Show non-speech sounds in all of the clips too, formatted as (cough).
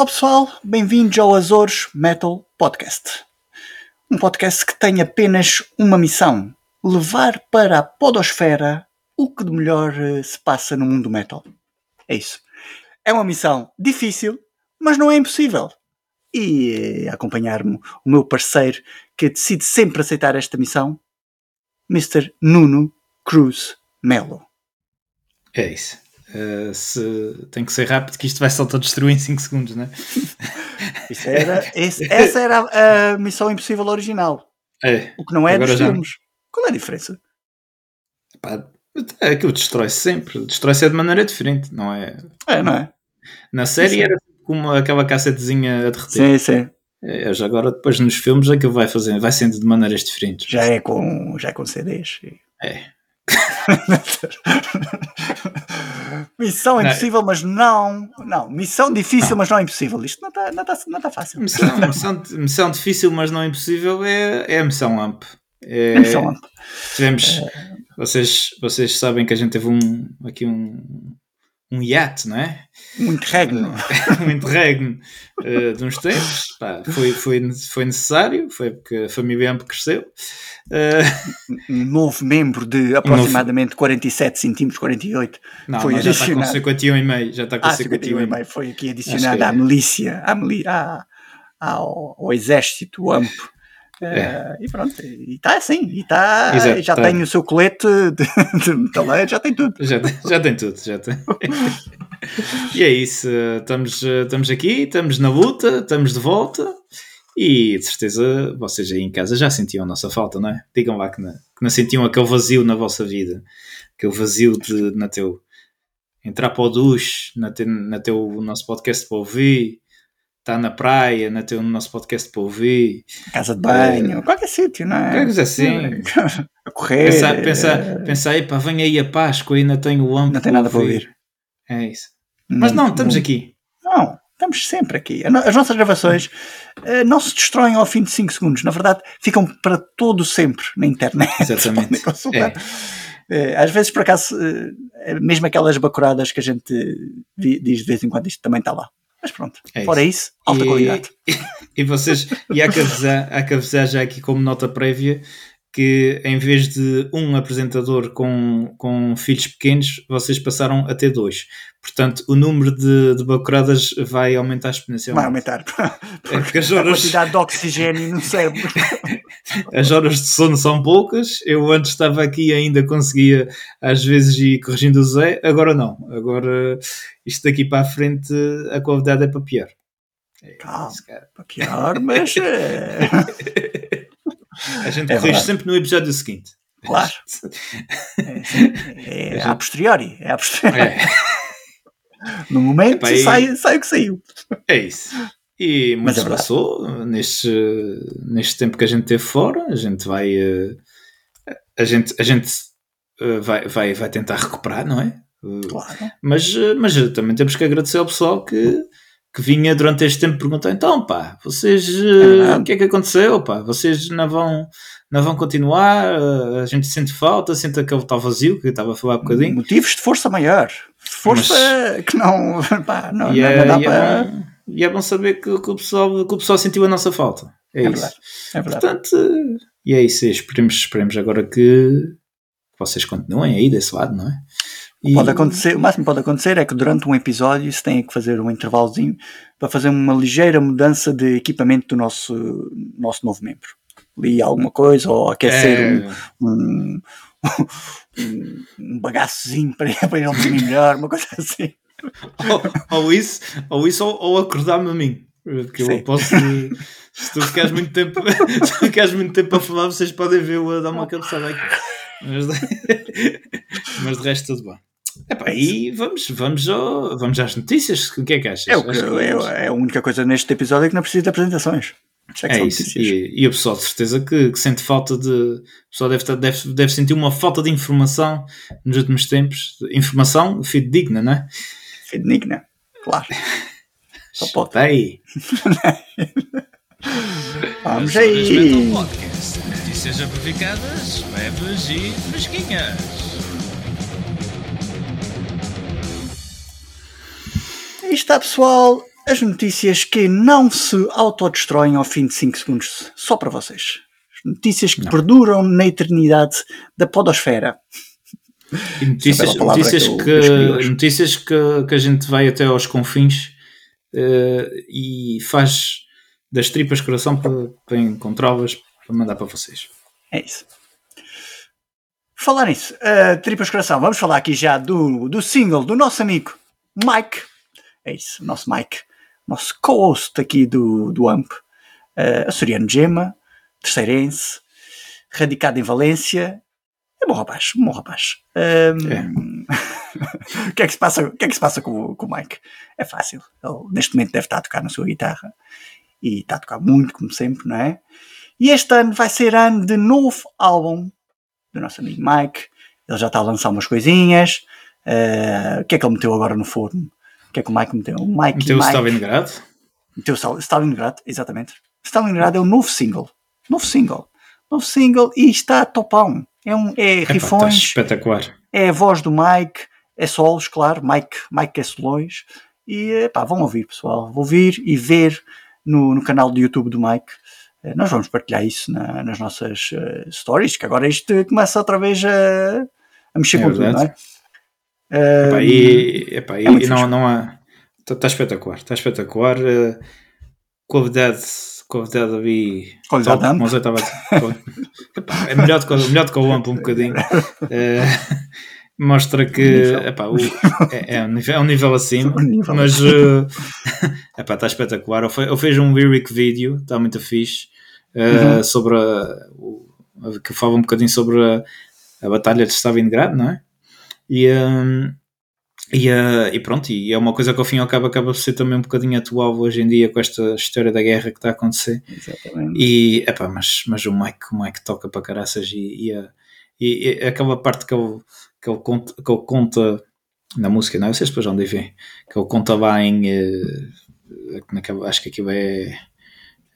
Olá pessoal, bem-vindos ao Azores Metal Podcast. Um podcast que tem apenas uma missão: levar para a podosfera o que de melhor eh, se passa no mundo metal. É isso. É uma missão difícil, mas não é impossível. E eh, acompanhar-me o meu parceiro que decide sempre aceitar esta missão, Mr. Nuno Cruz Melo. É isso. Uh, se, tem que ser rápido que isto vai se autodestruir em 5 segundos, não é? (laughs) Isso era, esse, essa era a, a, missão impossível original. É. O que não é dos já... filmes. Qual é a diferença? Pá, aquilo destrói-se sempre. Destrói-se de maneira diferente, não é? É, não é? Na série sim. era como aquela cassetezinha a derreter. Sim, sim. É, já agora depois nos filmes é que vai fazendo, vai sendo de maneiras diferentes. Já é com, já é com CDs. É. (laughs) missão impossível, mas não. Não, missão difícil, mas não é impossível. Isto não está não tá, não tá fácil. Missão, missão, missão, difícil, mas não é impossível é, é a missão AMP. É, é missão AMP. Tivemos. É... Vocês, vocês sabem que a gente teve um, aqui um, um iate, não é? Um interregno. um (laughs) interregno uh, de uns tempos. Pá, foi, foi, foi necessário, foi porque a família AMP cresceu. Uh, um novo membro de aproximadamente novo... 47 centímetros, 48. Não, foi não, já está com 51,5. Já está com ah, 51,5. Foi aqui adicionado é. à milícia, à, milícia ao, ao exército AMP. É. Uh, e pronto, e está assim, e tá, Exato, já tá. tem o seu colete de, de metaleiro, já tem tudo. Já, já tem tudo, já tem. (laughs) e é isso, estamos, estamos aqui, estamos na luta, estamos de volta e de certeza vocês aí em casa já sentiam a nossa falta, não é? Digam lá que não, que não sentiam aquele vazio na vossa vida, aquele vazio de na teu entrar para o duche, na, te, na teu nosso podcast para ouvir está na praia, na teu, no nosso podcast para ouvir. Casa de banho, uh, qualquer sítio, não é? Qualquer assim. (laughs) a correr. Pensa, pensa, é... pensa aí, pá, vem aí a Páscoa, ainda tenho o âmbito. Não tem nada para ouvir. É isso. Mas não, estamos não, aqui. Não, estamos sempre aqui. As nossas gravações uh, não se destroem ao fim de 5 segundos. Na verdade, ficam para todo sempre na internet. (laughs) Exatamente. É. Eh, às vezes, por acaso, mesmo aquelas bacuradas que a gente diz de vez em quando, isto também está lá. Mas pronto, é fora isso, alta e, qualidade. (laughs) E, vocês, e avisar, há que avisar já aqui como nota prévia que em vez de um apresentador com, com filhos pequenos, vocês passaram a ter dois. Portanto, o número de, de bacuradas vai aumentar exponencialmente. Vai aumentar. É porque as (laughs) horas... A quantidade de oxigênio no cérebro. (laughs) as horas de sono são poucas. Eu antes estava aqui e ainda conseguia, às vezes, ir corrigindo o Zé. Agora não. Agora, isto daqui para a frente, a qualidade é para pior. É Calma, para pior, mas... (laughs) É... A gente é corrige verdade. sempre no episódio seguinte. Claro. É, é, a posteriori. É a posteriori. É. No momento Epá, sai, sai o que saiu. É isso. E muito é passou neste, neste tempo que a gente teve fora. A gente vai. Eh, a gente, a gente eh, vai, vai, vai tentar recuperar, não é? Claro. Mas, mas também temos que agradecer ao pessoal que que vinha durante este tempo perguntar então pá, vocês uh, o que é que aconteceu pá, vocês não vão não vão continuar? Uh, a gente sente falta, sente aquele tal vazio que eu estava a falar um bocadinho. Motivos de força maior. Força Mas, que não, (laughs) pá, não, e é, não dá e para é e é bom saber que, que, o pessoal, que o pessoal sentiu a nossa falta. É, é isso. verdade, é verdade. portanto e é isso, esperemos, esperemos agora que vocês continuem aí desse lado, não é? E... Pode acontecer, o máximo que pode acontecer é que durante um episódio se tenha que fazer um intervalozinho para fazer uma ligeira mudança de equipamento do nosso, nosso novo membro. Li alguma coisa ou aquecer é... um, um, um bagaçozinho para, (laughs) para ele dormir melhor, uma coisa assim. ou, ou isso, ou, isso ou, ou acordar-me a mim. Porque Sim. eu posso. Se tu ficares muito tempo, (laughs) se ficares muito tempo a falar, vocês podem ver-o a dar uma cabeçada aqui. Mas, (laughs) mas de resto, tudo bem. Epá, e vamos, vamos, ao, vamos às notícias. O que é que achas? É, o que, é, é, a única coisa neste episódio é que não precisa de apresentações. É, é isso. E, e, o pessoal de certeza que, que, sente falta de. O pessoal deve, deve, deve sentir uma falta de informação nos últimos tempos. Informação fidedigna, não é? Fidedigna, claro. (laughs) Só pode. aí. (laughs) Vamos aí. Notícias amplificadas, leves e fresquinhas. Aí está, pessoal. as notícias que não se autodestroem ao fim de 5 segundos, só para vocês. As notícias que Não. perduram na eternidade da podosfera. E notícias, é notícias, que que, notícias que, que a gente vai até aos confins eh, e faz das tripas coração para, para encontrá-las para mandar para vocês. É isso. Falar nisso, uh, Tripas Coração, vamos falar aqui já do, do single do nosso amigo Mike. É isso, nosso Mike, nosso co-host aqui do, do AMP, uh, açoriano Gema, terceirense, radicado em Valência. É bom rapaz, bom rapaz. Um, o, que é que se passa, o que é que se passa com, o- com o Mike? É fácil. Ele neste momento deve estar a tocar na sua guitarra e está a tocar muito, como sempre, não é? E este ano vai ser ano de novo álbum do nosso amigo Mike. Ele já está a lançar umas coisinhas. Eh, o que é que ele meteu agora no forno? O que é que o Mike meteu? O Mike, Meteu o Mike Stalingrado. meteu Stal- Stalingrad, exatamente. Stalingrad é o novo single. Novo single. Novo single e está topão. É, um, é Epá, está rifões, espetacular. é a voz do Mike, é solos, claro. Mike, Mike é solões. E pá, vão ouvir, pessoal. Vão ouvir e ver no, no canal do YouTube do Mike. Eh, Nós vamos partilhar isso na- nas nossas eh, stories, que agora isto começa outra vez a, a mexer É com tudo, não verdade. é? Eh, Epá, e, epá, é e não, não há. Está espetacular, está espetacular. eh, Qualidade, qualidade ali. Qualidade top, amp. como eu estava. Epá, é melhor do que, o- melhor do que o AMP um bocadinho. (laughs) Eh, mostra que Nível. epá, o- é, é um nível, é um nível acima, (laughs) Um nível. mas eh, (laughs) epá, está espetacular. Eu, eu fiz um lyric video, está muito fixe, eh, Uhum. sobre a, o, que fala um bocadinho sobre a, a Batalha de Stalingrado, não é? E, hum, e, eh, e pronto, e é uma coisa que ao fim e ao cabo acaba por ser também um bocadinho atual hoje em dia com esta história da guerra que está a acontecer. Exatamente. E, epá, mas, mas o Mike, o Mike toca para caraças e, e, a- e- e aquela parte que ele, que, ele conta, que ele conta na música, não é? Vocês depois onde vêm, que ele conta lá em eh, naquela, acho que aquilo é,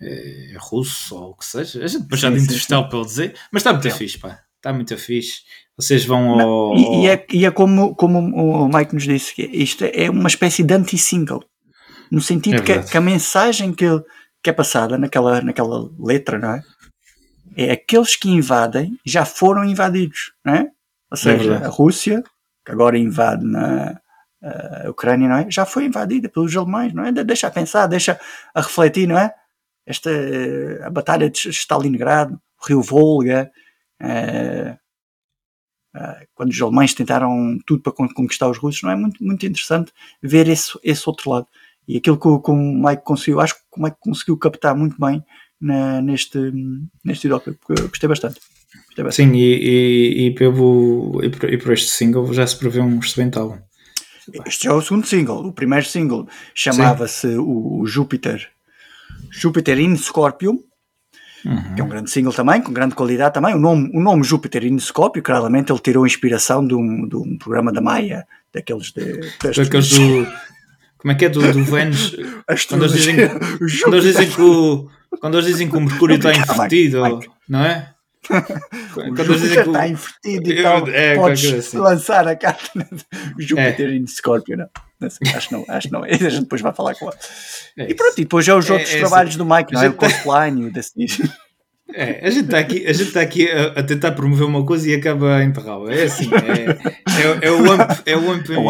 é russo ou o que seja. A gente depois já de entrevistar para ele dizer, mas está muito Sim. fixe, pá. Está muito fixe. Vocês vão ao. E, e é, e é como, como o Mike nos disse, que isto é uma espécie de anti-single. No sentido É que, que a mensagem que, que é passada naquela, naquela letra, não é? É aqueles que invadem já foram invadidos, não é? Ou seja, verdade. a Rússia, que agora invade na a Ucrânia, não é? Já foi invadida pelos alemães, não é? De- Deixa a pensar, deixa a refletir, não é? Esta, eh, a batalha de Stalingrado, o Rio Volga, quando os alemães tentaram tudo para con- conquistar os russos, não é muito, muito interessante ver esse, esse outro lado. E aquilo que, o- que o Mike conseguiu, acho que o Mike conseguiu captar muito bem na- neste, neste videoclipe, porque eu gostei bastante. Gostei bastante. Sim, e, e, e, pelo, e, por, e por este single já se prevê um excelente álbum. Este é o segundo single. O primeiro single chamava-se o, o Júpiter. Júpiter in Scorpio, Uhum. que é um grande single também, com grande qualidade também. O nome, o nome Júpiter in Scorpio, claramente ele tirou inspiração de um, de um programa da Maia, daqueles de. Daqueles do. Como é que é? Do, do Vênus. (laughs) Quando eles dizem, quando eles dizem que o, quando eles dizem que o Mercúrio está invertido, não é? Quando Júpiter que está invertido e tal. é, podes assim. lançar a carta (laughs) Júpiter in Scorpio, não? Não sei, acho que não, acho não. A gente (laughs) depois vai falar com ela. É E pronto, e depois já os É- outros é trabalhos do Mike, não é? O gente- Coastline e o desse. (laughs) É, a gente está aqui, a gente tá aqui a, a tentar promover uma coisa e acaba a enterrá-la. É assim, é, é, é o AMP, é o AMP O em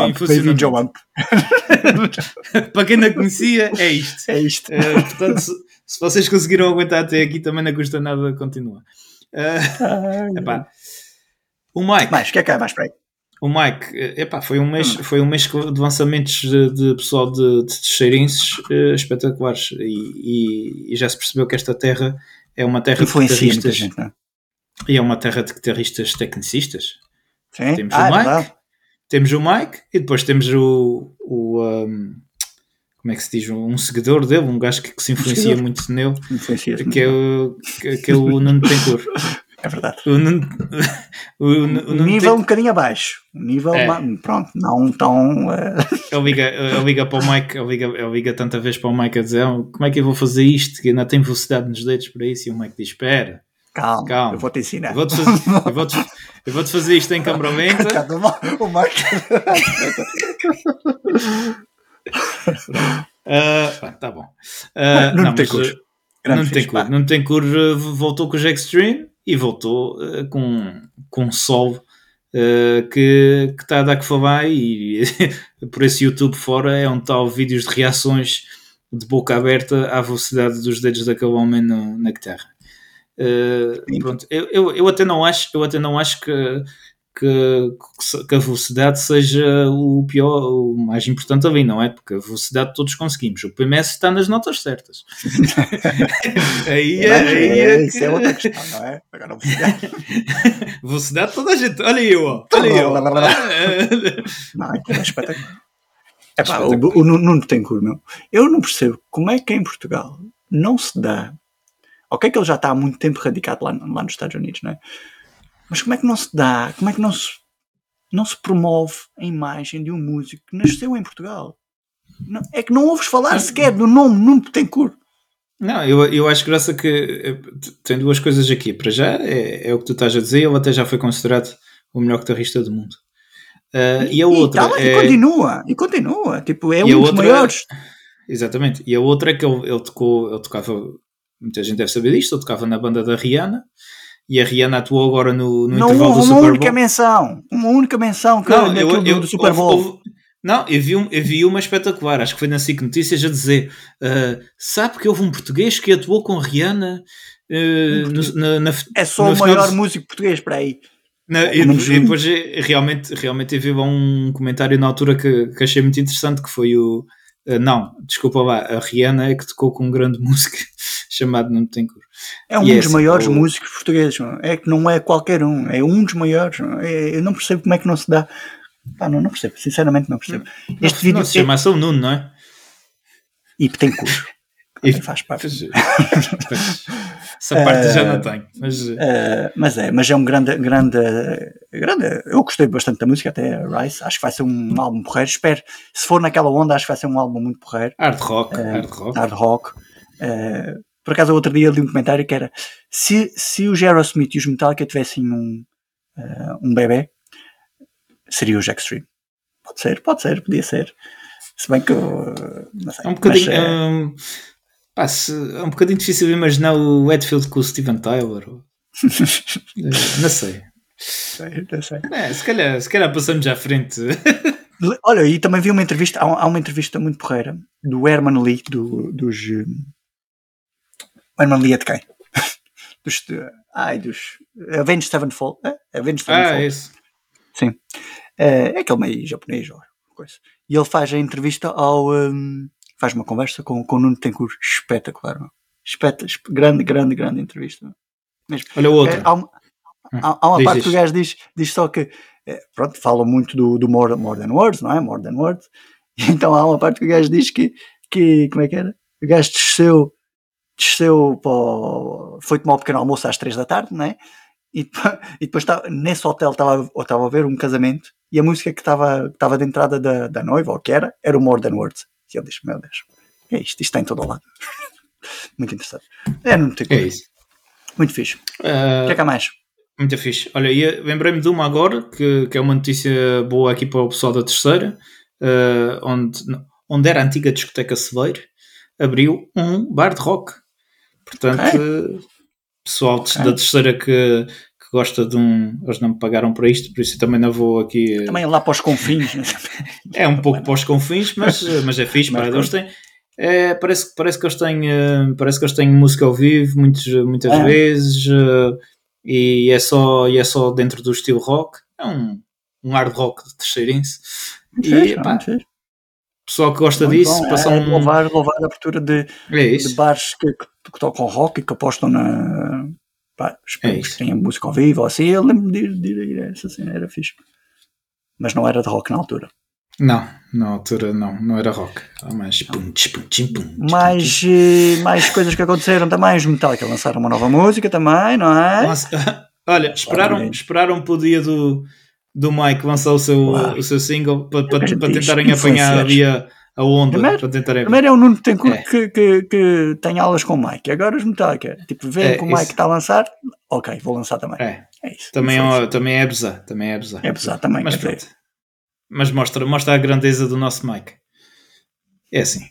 AMP, ao. AMP. Para quem não conhecia, é isto. É isto. Portanto, se, se vocês conseguiram aguentar até aqui, também não custa nada continuar. Ai, epá, o Mike, Mais, o que é que é mais para aí? o Mike, eh, epá, foi um mês, foi um mês de lançamentos de, de pessoal de, de eh, espetaculares e, e- e já se percebeu que esta terra é uma terra de guitarristas gente, não é? e é uma terra de guitarristas tecnicistas. Sim? Temos ah, o é Mike, verdade. temos o Mike e depois temos o, o um, como é que se diz, um seguidor dele, um gajo que, que se influencia muito nele, Influencia que é o, que, que é o Nuno Tencourt. É verdade. O Nuno, (laughs) o, o Um Nuno nível um Tencourt, bocadinho abaixo. Um nível, É. pronto, não tão. eh, ele, liga, ele liga para o Mike, ele liga, ele liga tanta vez para o Mike a dizer "Ah, como é que eu vou fazer isto, que ainda tem velocidade nos dedos para isso, e o Mike diz, espera, calma, Calma. eu vou te ensinar. eu vou-te fazer, eu vou-te, eu vou-te fazer isto em câmara lenta, (laughs) o Marco. (laughs) Uh, tá bom. Uh, não, não tem mas, cor. Não tem cor. Não tem cor. Voltou com os Extreme e voltou uh, com, com solo uh, que está a dar que falar e (laughs) por esse YouTube fora é um tal vídeos de reações de boca aberta à velocidade dos dedos daquele homem na guitarra. Uh, pronto, eu, eu, eu, até não acho, eu até não acho que, que, que, a velocidade seja o pior, o mais importante ali, não é? Porque a velocidade todos conseguimos. O PMS está nas notas certas. (laughs) aí, é, aí é, é, isso é outra questão, não é? Agora, velocidade. (laughs) velocidade toda a gente. Olha eu, ó. olha eu. (laughs) não, é espetacular. É pá, o, o Nuno tem cor, meu. Eu não percebo como é que em Portugal não se dá. Ok, que ele já está há muito tempo radicado lá, lá nos Estados Unidos, não é? Mas como é que não se dá, como é que não se, não se promove a imagem de um músico que nasceu em Portugal? Não, é que não ouves falar sequer do nome Nuno Betancourt. Não, eu, eu acho graça que eh, tem duas coisas aqui. Para já, é, é o que tu estás a dizer, ele até já foi considerado o melhor guitarrista do mundo. Uh, e, e a outra. E, tá, é... e continua, e continua. Tipo, é e um dos outra... maiores. (laughs) Exatamente. E a outra é que ele, ele tocou, ele tocava, muita gente deve saber disto, ele tocava na banda da Rihanna e a Rihanna atuou agora no, no não intervalo do Super Bowl. Uma única menção, uma única menção que não, eu, eu, do Super Bowl. Houve, não, eu vi, eu vi uma espetacular, acho que foi na SIC Notícias a dizer: uh, sabe que houve um português que atuou com a Rihanna uh, no, na, na, É só o maior músico português para aí. Na, e, depois realmente, realmente vi um comentário na altura que, que achei muito interessante que foi o uh, não, desculpa lá, a Rihanna é que tocou com um grande (laughs) músico chamado Não Tem Cor. É um dos é, maiores o... músicos portugueses, é que não é qualquer um, é um dos maiores. É, eu não percebo como é que não se dá. Pá, não, não percebo, sinceramente não percebo. Este não, vídeo não se chama é... São Nuno, não é? E tem cor. E faz parte. (laughs) Essa parte uh, já não tenho. Mas... Uh, mas é, mas é um grande, grande, grande. Eu gostei bastante da música, até Rice. Acho que vai ser um álbum porreiro. Espero, se for naquela onda, acho que vai ser um álbum muito porreiro. Hard rock. Uh, hard rock. Hard rock. Por acaso, outro dia li um comentário que era: se, se os Aerosmith e os Metallica tivessem um, um bebê, seria os Extreme. Pode ser, pode ser, podia ser. Se bem que. Não sei, é um bocadinho. Mas, um Pá, se, é um bocadinho difícil imaginar o Edfield com o Steven Tyler. (laughs) não sei. sei, não sei. É, se, calhar, se calhar passamos à frente. Olha, e também vi uma entrevista, há uma entrevista muito porreira do Herman Lee, do, dos. O Herman Lee é de quem? dos. Ai, dos. Avenged Sevenfold. É? Avenged Sevenfold. Ah, isso. Sim. É, é aquele meio japonês ou coisa. E ele faz a entrevista ao. Um, faz uma conversa com, com o Nuno Tencourt espetacular. Espetacular, grande, grande, grande entrevista. Mesmo. Olha o outro. É, há uma, há, há uma diz, parte diz. que o gajo diz, diz só que, é, pronto, fala muito do, do more, more Than Words, não é? More Than Words. (laughs) Então há uma parte que o gajo diz que, que como é que era? O gajo desceu, desceu para o, foi tomar o um pequeno almoço às três da tarde, não é? E, (laughs) e depois estava, nesse hotel estava, estava a ver um casamento e a música que estava, de entrada da, da noiva, ou que era, era o More Than Words. E ele diz: Meu Deus, é isto, isto está em todo o lado. (laughs) muito interessante. É, não tem É isso. Muito fixe. Uh, o que é que há mais? Muito fixe. Olha, lembrei-me de uma agora, que, que é uma notícia boa aqui para o pessoal da terceira, uh, onde, onde era a antiga discoteca Celeiro, abriu um bar de rock. Portanto, okay. pessoal okay. da terceira que, gosta de um. Eles não me pagaram para isto, por isso eu também não vou aqui. Eh, também lá para os confins. Né? (laughs) é um pouco para os confins, mas, mas é fixe. Mas, eles têm, é, parece, parece, que eles têm, eh, parece que eles têm música ao vivo muitos, muitas é. vezes uh, e, é só, e é só dentro do estilo rock. É um, um hard rock de terceirense. E, pá, pessoal que gosta muito disso, passa é, um... louvar, louvar a abertura de, é de bares que, que, que, tocam rock e que apostam na, Pá, é que tenha música ao vivo ou assim. Eu lembro de ir, de ir a essa cena, era fixe. Mas não era de rock na altura. Não, na altura não, não era rock. Mais, pum, pum, pum, mais, eh, mais coisas que aconteceram também. Os Metallica lançaram uma nova música também, não é? (laughs) Olha, esperaram, esperaram para o dia do, do Mike lançar o seu, claro. o seu single para, para, para tentarem apanhar a dia a onda primeiro, para tentar Primeiro é o Nuno é. que, que, que, tem aulas com o Mike. Agora os Metallica, tipo, vê é, que o Mike está a lançar, ok, vou lançar também. É, é isso. Também, é, também é abusar, também é abusar. É abusar também. Mas, pronto. Mas mostra, mostra a grandeza do nosso Mike. É assim.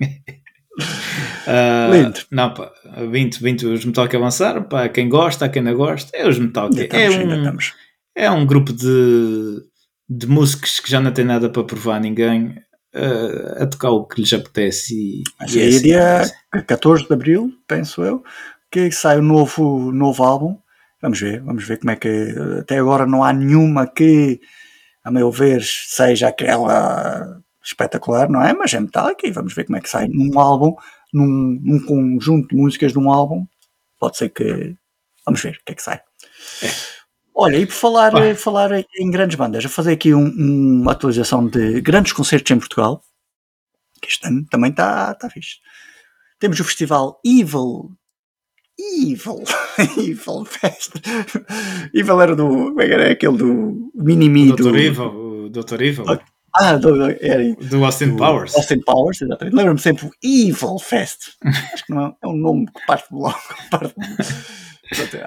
Uh, (laughs) Lindo. Não, pá, 20, 20 os Metallica avançaram, pá, quem gosta, quem não gosta, é os Metallica. Ainda estamos, é, ainda um, estamos. É um grupo de, de músicos que já não tem nada para provar a ninguém uh, a tocar o que lhes apetece. E, e é aí, assim, dia é assim. 14 de Abril, penso eu, que sai o novo, novo álbum. Vamos ver, vamos ver como é que. Até agora não há nenhuma que, a meu ver, seja aquela espetacular, não é? Mas é Metallica e vamos ver como é que sai num álbum, num, num conjunto de músicas de um álbum. Pode ser que. Vamos ver o que é que sai. Olha, e por falar, Vai. falar em grandes bandas, vou fazer aqui um- uma atualização de grandes concertos em Portugal, que este ano também está tá fixe. Temos o festival Evil. Evil. (laughs) Evil Fest. Evil era do. Como é que era aquele do Minimi do. Dr. Evil, Dr. Evil, Ah, do, era do Austin do Powers. Austin Powers, exatamente. Lembro-me sempre o Evil Fest. Acho que não é, é um nome que parte de logo. (laughs) parte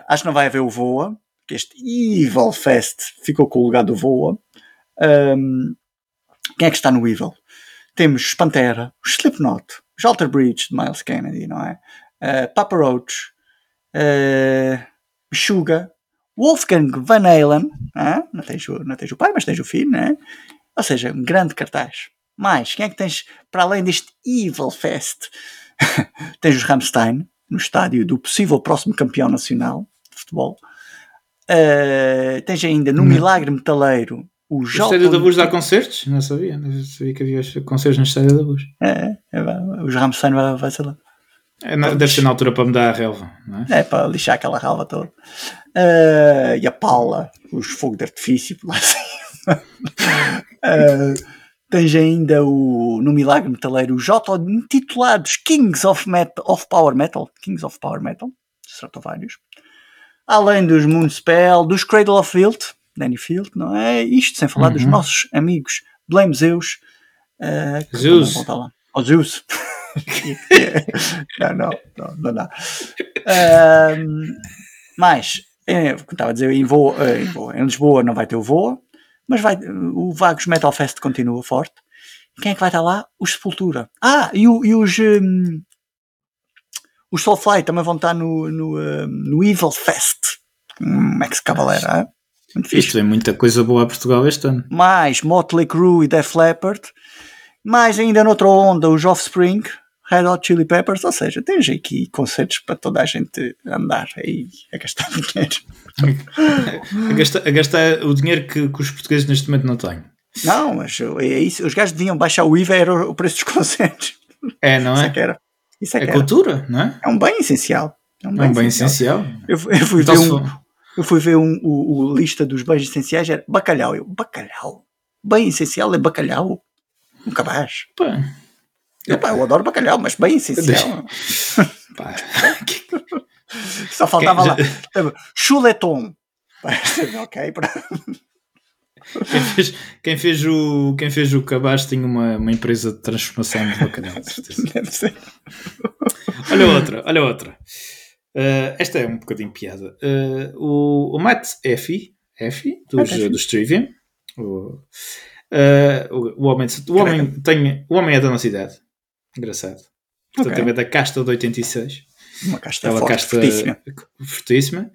Acho que não vai haver o Voa, que este Evil Fest ficou com o lugar do Voa. Ahm, quem é que está no Evil? Temos os Pantera, os Slipknot, os Alter Bridge de Miles Kennedy, não é? Ah, Papa Roach, ah, Suga, Wolfgang Van Halen, ah, não, tens o, não tens o pai, mas tens o filho, não é? Ou seja, um grande cartaz. Mais, quem é que tens para além deste Evil Fest? (laughs) tens os Rammstein, no estádio do possível próximo campeão nacional de futebol. Ah, tens ainda no Hum. Milagre Metaleiro o O Estádio da Luz dá concertos? Não sabia, não sabia que havia concertos no Estádio da Luz. É, é, os Rammstein vai, vai ser lá. É, na- deve ser na altura para me dar a relva, não é? É para lixar aquela ralva toda. Ah, e a Paula, os fogos de artifício por lá (laughs) acima. Ah, tens ainda o, no Milagre Metaleiro os auto-intitulados Kings of, Metal, of Power Metal. Kings of Power Metal. Stratovarius. Além dos Moonspell, dos Cradle of Filth, Danny Field, não é? Isto sem falar dos Uhum. nossos amigos Blame Zeus. que Zeus. lá. Oh, Zeus. (laughs) não, não, não, não dá. Ahm, mas, é, como estava a dizer, em, Voa, eh, em, Voa, em Lisboa não vai ter o Voa, mas vai, o Vagos Metal Fest continua forte. Quem é que vai estar lá? Os Sepultura. Ah, e, o- e os. hum, os Soulfly também vão estar no, no, hum, no Evil Fest. Hum, ex Cavalera. hein? Muito fixe Isto é muita coisa boa a Portugal este ano. mais Motley Crue e Def Leppard, mais ainda noutra onda os Offspring, Red Hot Chili Peppers, ou seja, tens aqui concertos para toda a gente andar aí a gastar (laughs) dinheiro. A gastar, a gastar o dinheiro que, que os portugueses neste momento não têm. Não, mas é isso, os gajos deviam baixar o IVA, era o preço dos concertos. É, não Isso é é? que era. Isso é É era. cultura, não é? É um bem essencial. É um É um bem essencial. Eu, fui- eu fui Então, um, eu fui ver um, o, o lista dos bens essenciais, era bacalhau. Eu, bacalhau? Bem essencial é bacalhau? Um cabaz. pá, Epá, eu adoro bacalhau, mas bem essencial. (laughs) pá, (laughs) Só faltava Quem- lá. Chuleton. (laughs) ok, pronto. Quem fez, quem fez o, quem fez o cabaz tinha uma, uma empresa de transformação de bacalhau, de certeza. (laughs) Olha outra, olha outra. Uh, esta é um bocadinho piada. Uh, o, o Matt Effie, Effie dos, Effie. dos Trivium, o, uh, o, o homem, o, homem tem, o homem é da nossa idade. Engraçado. Portanto, Ok. é da casta de 86. Uma casta Aquela forte, casta fortíssima. fortíssima.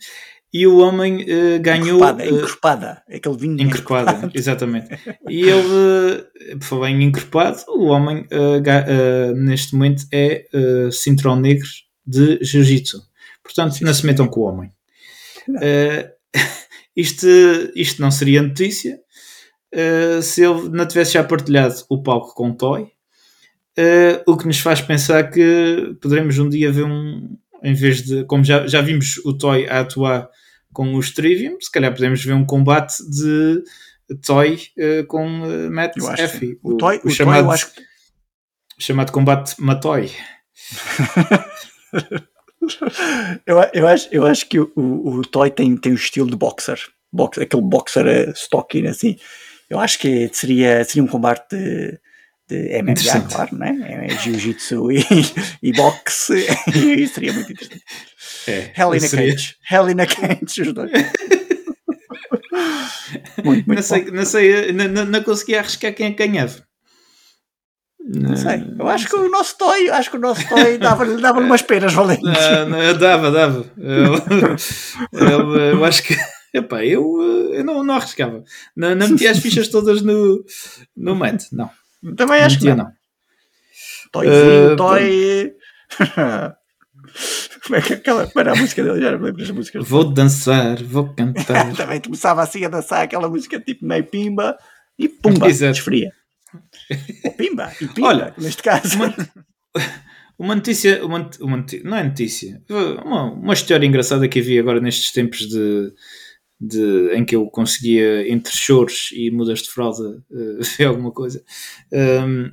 E o homem uh, ganhou. Encrespada, uh, encrespada. Aquele vinho Encorpada, exatamente. E ele, eh, por falar em encorpado, o homem eh, eh, neste momento é eh, cinturão negro de jiu-jitsu. Portanto, não se metam com o homem. Eh, (laughs) isto, isto não seria notícia eh, se ele não tivesse já partilhado o palco com o Toy. Eh, o que nos faz pensar que poderemos um dia ver um, em vez de, como já, já vimos o Toy a atuar com os Trivium, se calhar podemos ver um combate de Toy eh, com eh, Matt Eu acho que Effie. sim. o Toy, o Toy chamado, acho que chamado combate Matoy. (laughs) eu, eu acho, eu acho que o, o, o Toy tem, tem o estilo de boxer. Box, aquele boxer eh, stocky, assim. Eu acho que seria, seria um combate de, de MMA, claro, né? É Jiu-Jitsu e, (laughs) e boxe. (laughs) e seria muito interessante. É, Hell in a seria- Cage. Hell in a Cage, os dois. (laughs) muito, muito Não sei, não, sei não, não, não consegui arriscar quem é ganhava. Não sei. Eu acho que o nosso Toy, acho que o nosso Toy dava-lhe (laughs) dava umas penas valentes. Não, dava, dava. Eu, (laughs) eu, eu acho que. Epá, eu, eu não, não arriscava. Não, não metia as fichas todas no, no mat, não. Também acho que não. não. Toyzinho, Uh, Toy. Como é que aquela. Era a música dele? Já não lembro das músicas. Vou dançar, vou (laughs) cantar. Também começava assim a dançar aquela música tipo meio pimba e pumba, Exato. desfria. Ou pimba e pimba, Olha, neste caso. Uma, (laughs) uma notícia, uma, uma não é notícia, uma, uma história engraçada que havia agora nestes tempos de, de- em que eu conseguia, entre choros e mudas de fralda, eh, (laughs) ver alguma coisa. Um,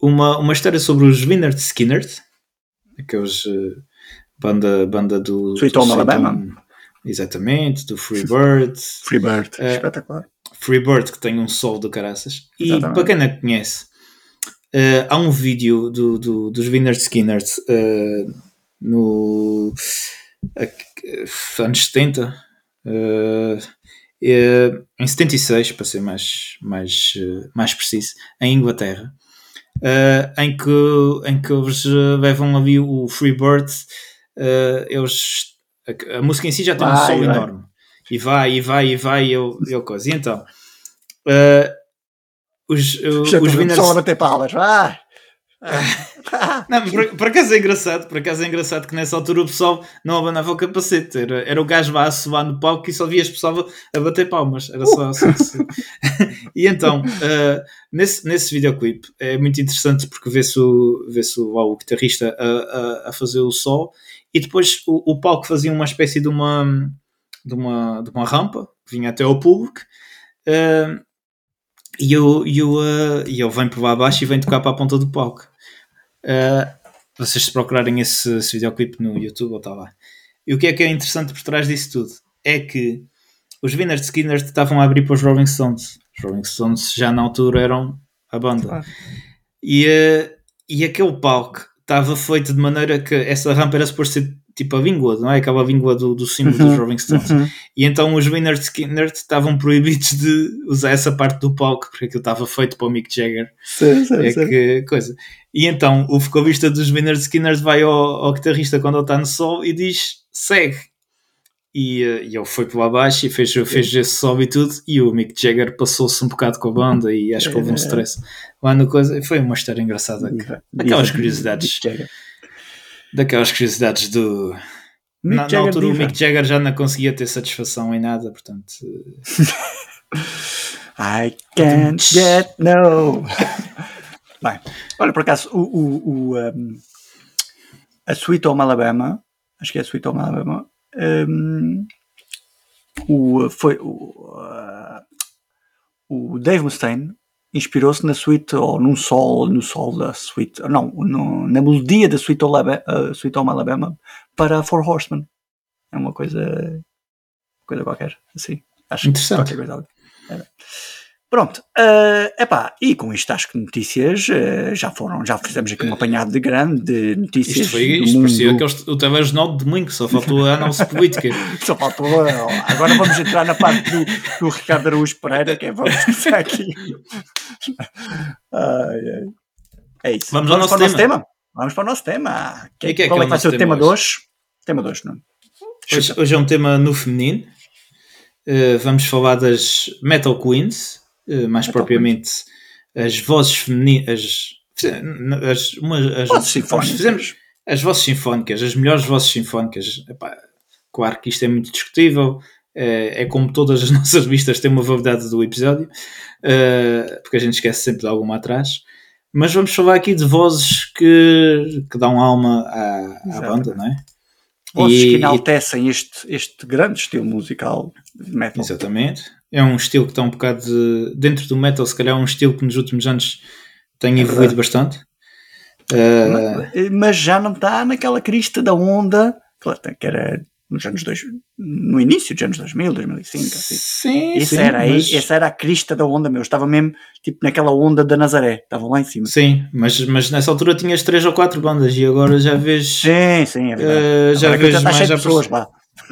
uma, uma história sobre os Wiener Skinner, aqueles eh, banda, banda do Sweet do Home Alabama. Exatamente, do Freebird. (laughs) Freebird, É. espetacular. Freebird que tem um sol de caraças. E Exatamente. para quem não conhece, eh, há um vídeo do, do- dos Wiener Skinners eh, no a- anos 70, eh, eh, em 76, para ser mais, mais, mais preciso, em Inglaterra, eh, em, que, em que eles eh, levam ali o Freebird, eh, eles, a, a música em si já tem um Vai, sol vai. enorme. E vai, e vai, e vai, e eu, eu coisa. E então, eh, os, Já os Winners. a bater palmas. Ah! (laughs) Ah! Não, por, por acaso é engraçado, por acaso é engraçado que nessa altura o pessoal não abanava o capacete, era, era o gajo lá a suar no palco e só vias pessoal a bater palmas, era só, só assim. (laughs) E então, eh, nesse, nesse videoclipe é muito interessante porque vê-se o, vê lá o guitarrista a, a, a fazer o sol e depois o, o palco fazia uma espécie de uma, de uma, de uma rampa que vinha até ao público. eh, e eu, eu, e eu venho por lá abaixo e venho tocar para a ponta do palco. Uh, vocês se procurarem esse, esse videoclipe no YouTube, ou está lá. E o que é que é interessante por trás disso tudo? É que os Winners Skinner estavam a abrir para os Rolling Stones. Os Rolling Stones já na altura eram a banda. Claro. E, uh, e aquele palco estava feito de maneira que essa rampa era suposto ser tipo a víngua, não é? Aquela víngua do, do símbolo dos Rolling Stones. Uhum. E então os Wiener Skinner estavam proibidos de usar essa parte do palco porque aquilo estava feito para o Mick Jagger. Sim, sim, É sim. que coisa. E então o vocalista dos Wiener Skinner vai ao, ao guitarrista quando ele está no sol e diz segue. E, eh, e ele foi para lá abaixo e fez, fez esse sol e tudo. E o Mick Jagger passou-se um bocado com a banda e acho que houve um É. stress lá na coisa. Foi uma história engraçada. Diva. curiosidades. Daquelas curiosidades do. Mick na, na altura o diva. Mick Jagger já não conseguia ter satisfação em nada, portanto. (laughs) I can't get no. (laughs) Bem, olha, por acaso, o, o, o, um, a Sweet Home Alabama, acho que é a Sweet Home Alabama, um, o, foi o, uh, o Dave Mustaine inspirou-se na suite ou num sol, no sol da suite, não, no- na melodia da Home, Alabama, uh, Sweet Home Alabama para Four Horsemen. É uma coisa, coisa qualquer, assim. Acho que Interessante. qualquer coisa ali. Pronto, é epá, e com isto acho que notícias eh, já foram, já fizemos aqui um apanhado de grande de notícias Isto, foi, isto mundo. parecia aqueles, o telejornal de domingo, só faltou a análise política. (laughs) Só faltou. Agora vamos entrar na parte do, do Ricardo Araújo Pereira, que é vamos começar aqui. Ai. É isso. Vamos ao nosso para o nosso tema. tema. Vamos para o nosso tema. E que é que Qual é é que vai ser o tema tema de hoje? Tema de hoje, não? Hoje, hoje é um tema no feminino. Uh, vamos falar das Metal Queens, uh, mais Metal propriamente as vozes femininas. As, as, as, Vozes sinfónicas. Fizemos as vozes sinfónicas, as melhores vozes sinfónicas. Epá, claro que isto é muito discutível. É, é como todas as (laughs) nossas listas têm uma validade do episódio, uh, porque a gente esquece sempre de alguma atrás. Mas vamos falar aqui de vozes que, que dão alma à, à banda, não é? Vozes E- que enaltecem este, este grande estilo musical de metal. Exatamente. É um estilo que está um bocado de- dentro do metal, se calhar é um estilo que nos últimos anos tem evoluído bastante. Uh, Mas- já não está naquela crista da onda claro, que era nos anos dois, no início dos anos 2000, 2005. Assim. sim, Esse sim, era, mas, essa era a crista da onda, meu. Estava mesmo tipo naquela onda da Nazaré. Estavam lá em cima. sim, mas, mas nessa altura tinhas três ou quatro bandas e agora já vês, Sim, sim, é verdade. uh, já vês mais pessoas lá.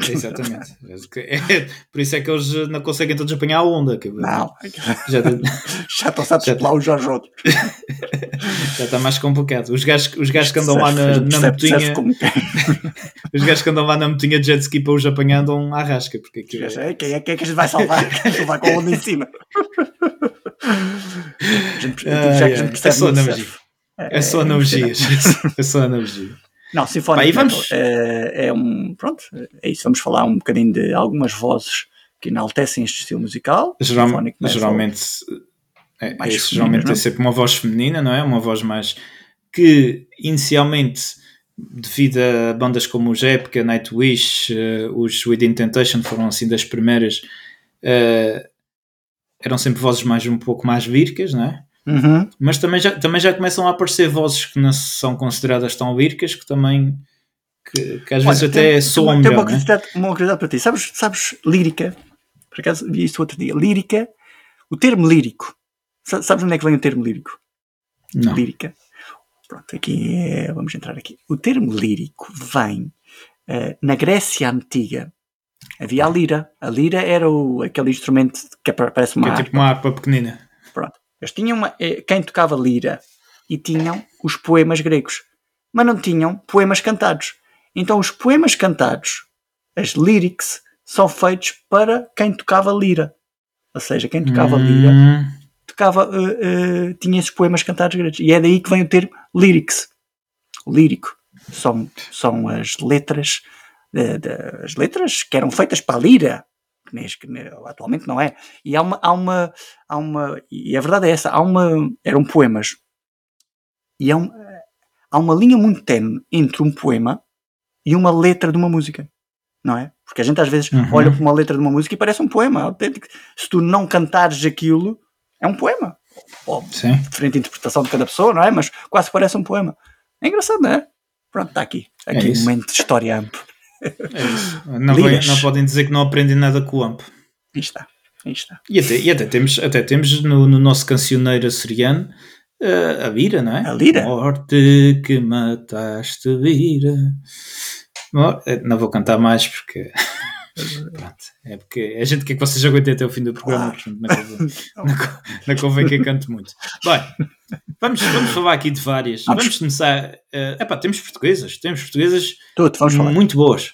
Exatamente. É, (laughs) por isso é que eles não conseguem todos apanhar a onda. Que, Não, já, (laughs) já estão-se a despelar uns aos outros. já está (laughs) mais complicado. Os gajos, os gajos que andam lá na, na motinha, os gajos que andam lá na motinha de jet ski para os apanhar andam à rasca. Porque aquilo é- Quem é, quem é que a gente vai salvar? Quem é que vai com a onda em cima? A gente, digo já que a gente é percebe. É só analogias. É só analogia. Não, Pá, Symphonic e vamos- é, é um. Pronto, é isso. Vamos falar um bocadinho de algumas vozes que enaltecem este estilo musical. Geral- Metal. geralmente, é, Mais é isso, geralmente femininas, tem sempre uma voz feminina, não é? Uma voz mais que inicialmente, devido a bandas como os Epica, Nightwish, eh, os Within Temptation foram assim das primeiras, eh, eram sempre vozes mais um pouco mais víricas, não é? Uhum. Mas também já, também já começam a aparecer vozes que não são consideradas tão víricas que também que, que às vezes Olha, até tem- soam tem uma melhor, né? curiosidade, uma curiosidade para ti. Sabes, sabes lírica? Por acaso vi isto outro dia. Lírica, o termo lírico. Sa- Sabes onde é que vem o termo lírico? Não. lírica. Pronto, aqui é, vamos entrar aqui. O termo lírico vem eh, na Grécia Antiga. Havia a lira. A lira era o, aquele instrumento que parece uma Que é tipo uma harpa pequenina. Eles tinham uma, eh, quem tocava lira e tinham os poemas gregos, mas não tinham poemas cantados. Então os poemas cantados, as lyrics, são feitos para quem tocava lira. Ou seja, quem tocava lira Hum, tocava, eh, eh, tinha esses poemas cantados gregos. E é daí que vem o termo lyrics. Lírico. São, são as letras, eh, de- as letras que eram feitas para a lira. Que nem- que atualmente não é. E há uma, há uma, há uma, e a verdade é essa, há uma, eram poemas. E há, um, há uma linha muito tenue entre um poema e uma letra de uma música. Não é? Porque a gente às vezes Uhum. olha para uma letra de uma música e parece um poema. autêntico. Se tu não cantares aquilo, é um poema. Ou sim. diferente interpretação de cada pessoa, não é? Mas quase parece um poema. É engraçado, não é? Pronto, está aqui. É Aqui um isso. momento de história amplo. É isso. Não, Liras. não podem dizer que não aprendem nada com o AMP. Aí está. Aí está. E até, e até temos, até temos no, no nosso cancioneiro açoriano eh, a Vira, não é? A lira? Morte que mataste, Vira. Eh, não vou cantar mais porque. Pronto, é porque a gente quer que vocês aguentem até o fim do programa, Claro. portanto, não convém, (laughs) não, co- não convém que eu cante muito. Bem, vamos, vamos falar aqui de várias. Vamos. Vamos começar. eh, epá, temos portuguesas, temos portuguesas Tudo, vamos falar. muito boas.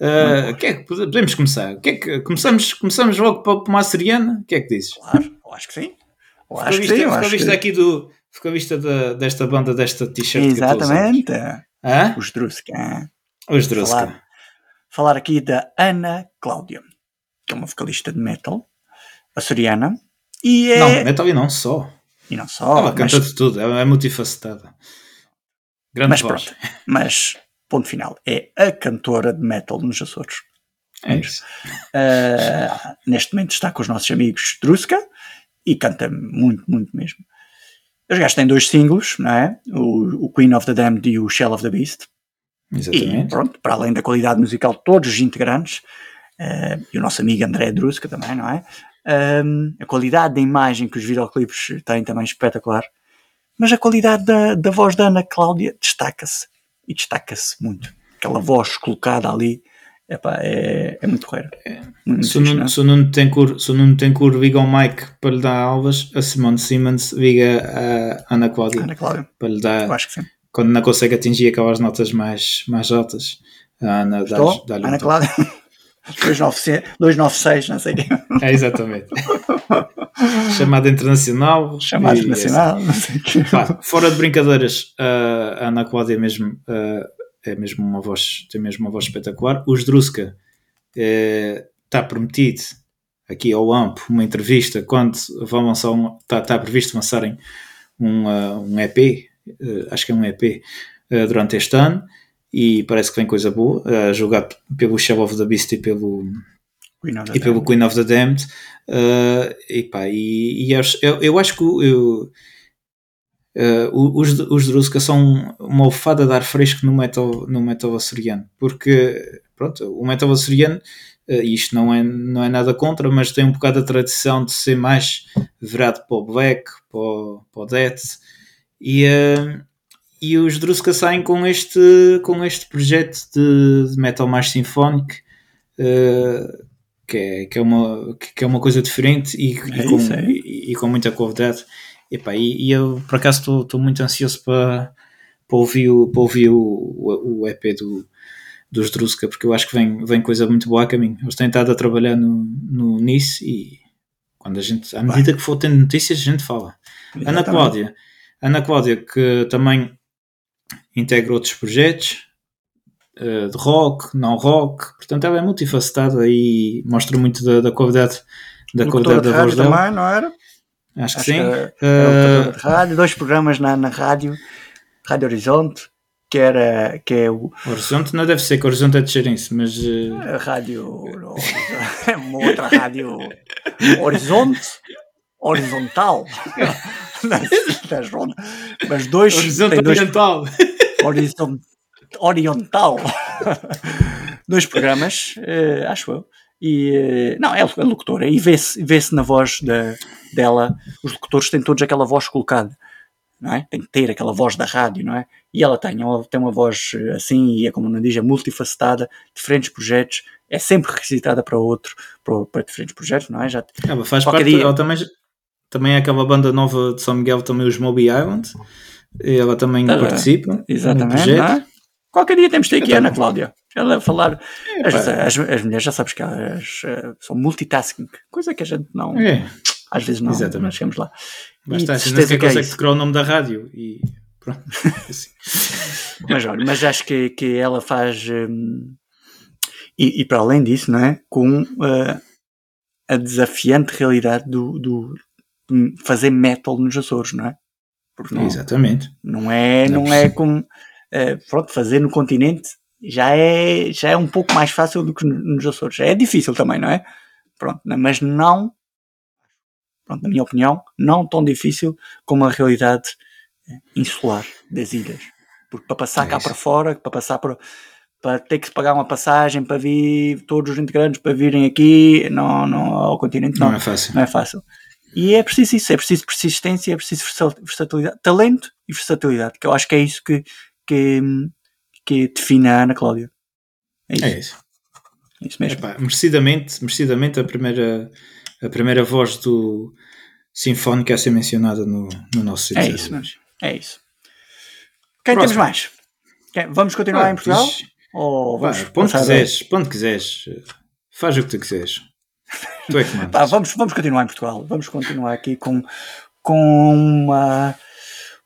Uh, que é que podemos começar? Que é que, começamos, começamos logo para, para uma açoriana? O que é que dizes? Claro, eu acho que sim. Eu Ficou acho que vista, sim. eu ficou acho vista que- aqui do. Ficou vista da- desta banda, desta t-shirt que eu estou a usar. Exatamente. Hã? Os Druska. Os Druska. Falar, aqui da Ana Cláudia, que é uma vocalista de metal açoriana. E é. Não, metal e não só. e não só. Ela mas- canta de tudo, é, é multifacetada. Grande Mas voz. pronto. Mas, ponto final, é a cantora de metal nos Açores. É isso. Uh, neste momento está com os nossos amigos Druska e canta muito, muito mesmo. Os gajos têm dois singles, não é? O, o Queen of the Damned e o Shell of the Beast. E Exatamente. pronto, para além da qualidade musical de todos os integrantes, uh, e o nosso amigo André Druska também, não é? Um, a qualidade da imagem que os videoclipes têm também é espetacular, mas a qualidade da, da voz da Ana Cláudia destaca-se, e destaca-se muito. Aquela voz colocada ali, epá, é, é muito raro. Muito Se o fixe, Nuno- não é? se o Nuno tem cor, se o Nuno viga ao Mike para lhe dar alvas, a Simone Simmons viga a Ana Cláudia Ana Cláudia, para lhe eu dar, acho que sim. Quando não consegue atingir aquelas notas mais, mais altas, a Ana dá- Estou? um Ana toque. Cláudia. (laughs) 296, 296, não sei o quê. É exatamente. Chamada internacional. Chamado e- nacional, não sei o quê. Pá, fora de brincadeiras, a Ana Cláudia é mesmo, ah, é mesmo uma voz, tem mesmo uma voz espetacular. Os Druska está prometido aqui ao AMP uma entrevista quando vão lançar um, está, está previsto lançarem um, ah, um EP, ah, acho que é um EP ah, durante este ano e parece que vem coisa boa, a jogar pelo Shell of the Beast e pelo Queen of the e pelo Damned. Queen of the Damned uh, e, pá, e, e eu, eu, eu acho que eu, uh, os, os Druska são uma alfada de ar fresco no metal, no metal açoriano porque pronto, o metal açoriano uh, isto não é, não é nada contra mas tem um bocado a tradição de ser mais virado para o black para o, para o death e, uh, e os Druska saem com este, com este projeto de, de metal mais sinfónico uh, que, é, que, é uma, que é uma coisa diferente e, É e com, é. e, e com muita qualidade. Epá, e, e eu, por acaso, estou muito ansioso para, para ouvir, o, para ouvir o, o, o EP do, dos Druska, porque eu acho que vem, vem coisa muito boa a caminho. Eles têm estado a trabalhar no, no Nice e quando a gente, à medida que for tendo notícias, a gente fala. Ana Exatamente. Cláudia, Ana Cláudia, que também integra outros projetos eh, de rock, não rock, portanto ela é multifacetada e mostra muito da, da qualidade da Locutora qualidade de da voz rádio dela. também, não era? Acho que Acho sim. que era- de rádio, dois programas na, na rádio, Rádio Horizonte, que era que é o Horizonte não deve ser, que Horizonte é de Xerince, mas a rádio (laughs) é uma outra rádio Horizonte horizontal (laughs) Das- das rondas. mas dois Horizonte dois Oriental. Horizonte oriental dois programas eh, acho eu e eh, não é é locutora e vê-se vê-se na voz da, dela os locutores têm todos aquela voz colocada não é? tem que ter aquela voz da rádio não é e ela tem ela tem uma voz eh, assim e é como não diz é multifacetada diferentes projetos é sempre requisitada para outro para, para diferentes projetos não é já Ela faz Qualquer parte, dia. ela também, também é aquela banda nova de São Miguel, também os Moby Island. E ela também Tá, participa Exatamente, é? Qualquer dia temos de ter aqui a. Ana Cláudia. Ela a falar. As, pá. as, as mulheres já sabes que elas eh, são multitasking, coisa que a gente não. É, Às vezes não, Exatamente. não chegamos lá. basta E assim, certeza sequer que é consegue decorar o nome da rádio. E pronto. (laughs) Assim. Mas olha, mas acho que, que ela faz. hum, e, e para além disso, não é? Com eh, a desafiante realidade do, do fazer metal nos Açores, não é? Não, Exatamente. Não é, Não não é como eh, pronto, fazer no continente já é, já é um pouco mais fácil do que no- nos Açores. É difícil também, não é? Pronto, né, mas não, pronto, na minha opinião, não tão difícil como a realidade eh, insular das ilhas. Porque para passar É cá para fora, para passar para, para ter que pagar uma passagem para vir todos os integrantes para virem aqui, não, não ao continente, Não, não, é fácil. não é fácil. E é preciso isso, é preciso persistência, é preciso versa- versatilidade, talento e versatilidade, que eu acho que é isso que, que, que define a Ana Cláudia. É isso, É isso. é isso mesmo. Epá, merecidamente, merecidamente a primeira, a primeira voz do Sinfónico a ser mencionada no, no nosso É sítio. isso mesmo. É isso. Quem Próximo. temos mais? Quem- Vamos continuar Ah, em Portugal? diz- Ou vamos passar a- quiseres, quiseres, faz o que tu quiseres. Tu é que. Pá, vamos, vamos continuar em Portugal. Vamos continuar aqui com, com uma,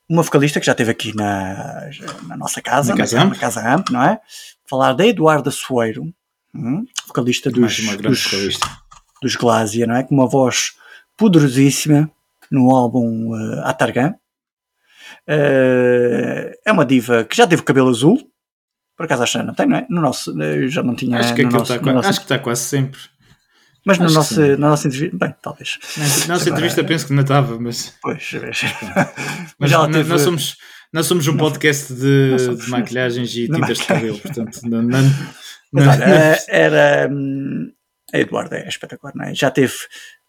uma vocalista que já esteve aqui na, na nossa casa, Na Casa na, Amp. na Casa Amp, não é? Falar da Eduarda Soeiro, hum, vocalista dos, dos, vocalista. dos não é? Com uma voz poderosíssima no álbum uh, Atargan. Eh, é uma diva que já teve cabelo azul. Por acaso acho que não tem, não é? No nosso, eu já não tinha. Acho que, no aquilo nosso- está, no qua- nosso- acho que está quase sempre. Mas na nossa, na nossa entrevista. Bem, talvez. Na nossa Agora- entrevista penso que não estava, mas, Pois, mas, (laughs) mas ela nós, teve- nós somos, nós somos um podcast de, somos- de maquilhagens e tintas de cabelo, portanto, não, não, (laughs) Mas olha, eh, era. hum, A Eduarda é espetacular, não é? Já teve.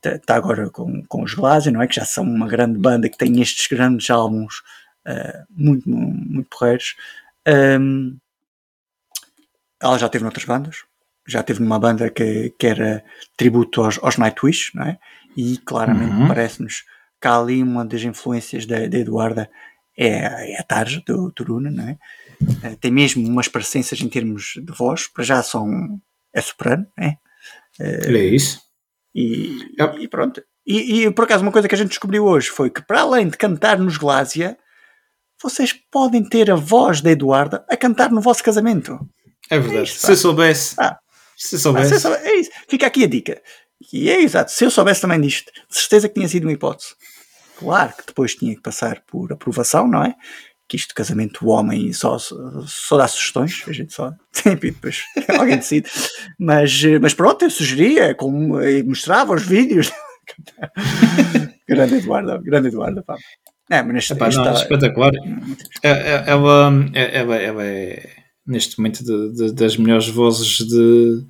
Está agora com, com os Glásia, não é? Que já são uma grande banda que tem estes grandes álbuns eh, muito, muito porreiros. Hum, ela já teve noutras bandas, já teve numa banda que, que era tributo aos, aos Nightwish, não é? E claramente Uhum. parece-nos que há ali uma das influências da, da Eduarda é, é a Tarja, do Turuna, não é? Eh, tem mesmo umas parecenças em termos de voz, para já são é soprano, é? Olha isso. E, Yep. e pronto. E, e, por acaso uma coisa que a gente descobriu hoje foi que para além de cantar nos Glásia, vocês podem ter a voz da Eduarda a cantar no vosso casamento. É verdade. isso, se eu soubesse, Ah. Se eu Ah, soubesse, se souber- é isso. Fica aqui a dica. E é exato. Se eu soubesse também disto, de certeza que tinha sido uma hipótese. Claro que depois tinha que passar por aprovação, não é? Que isto casamento, o homem só, só dá sugestões, a gente só (laughs) sempre depois (laughs) alguém decide. Mas, mas pronto, eu sugeria, como, e mostrava os vídeos. (laughs) grande Eduardo, grande Eduardo. Pá. É, mas neste, Epá, não, está- espetacular. É- é- Ela, é- ela, ela é, neste momento, de- de- das melhores vozes de.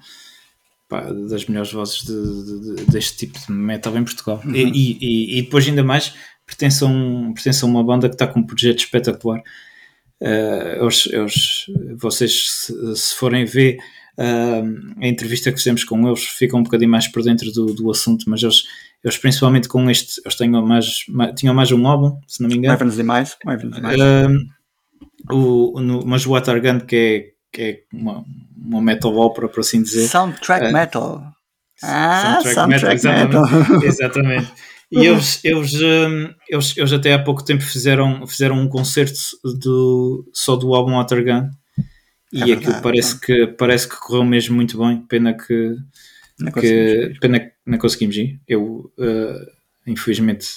pá, das melhores vozes de- de- de- deste tipo de metal em Portugal. Uhum. E, e- e depois, ainda mais, pertence a, um, pertence a uma banda que está com um projeto espetacular. Eh, eles- eles- vocês, se, se forem ver uh, a entrevista que fizemos com eles, ficam um bocadinho mais por dentro do, do assunto, mas eles, eles principalmente com este, eles tinham mais, mais, tinham mais um álbum, se não me engano. Ravens demais, demais. Uh, o, no, mas o Watergun, que é, que é uma, uma metal opera, por assim dizer. Soundtrack uh, metal. Ah, soundtrack, soundtrack metal, metal. (laughs) Exatamente. exatamente. E eles, eles, eles, eles até há pouco tempo fizeram, fizeram um concerto do, só do álbum Watergun e é aquilo parece que, parece que correu mesmo muito bem. Pena que, não que pena que não conseguimos ir. Eu, uh, infelizmente,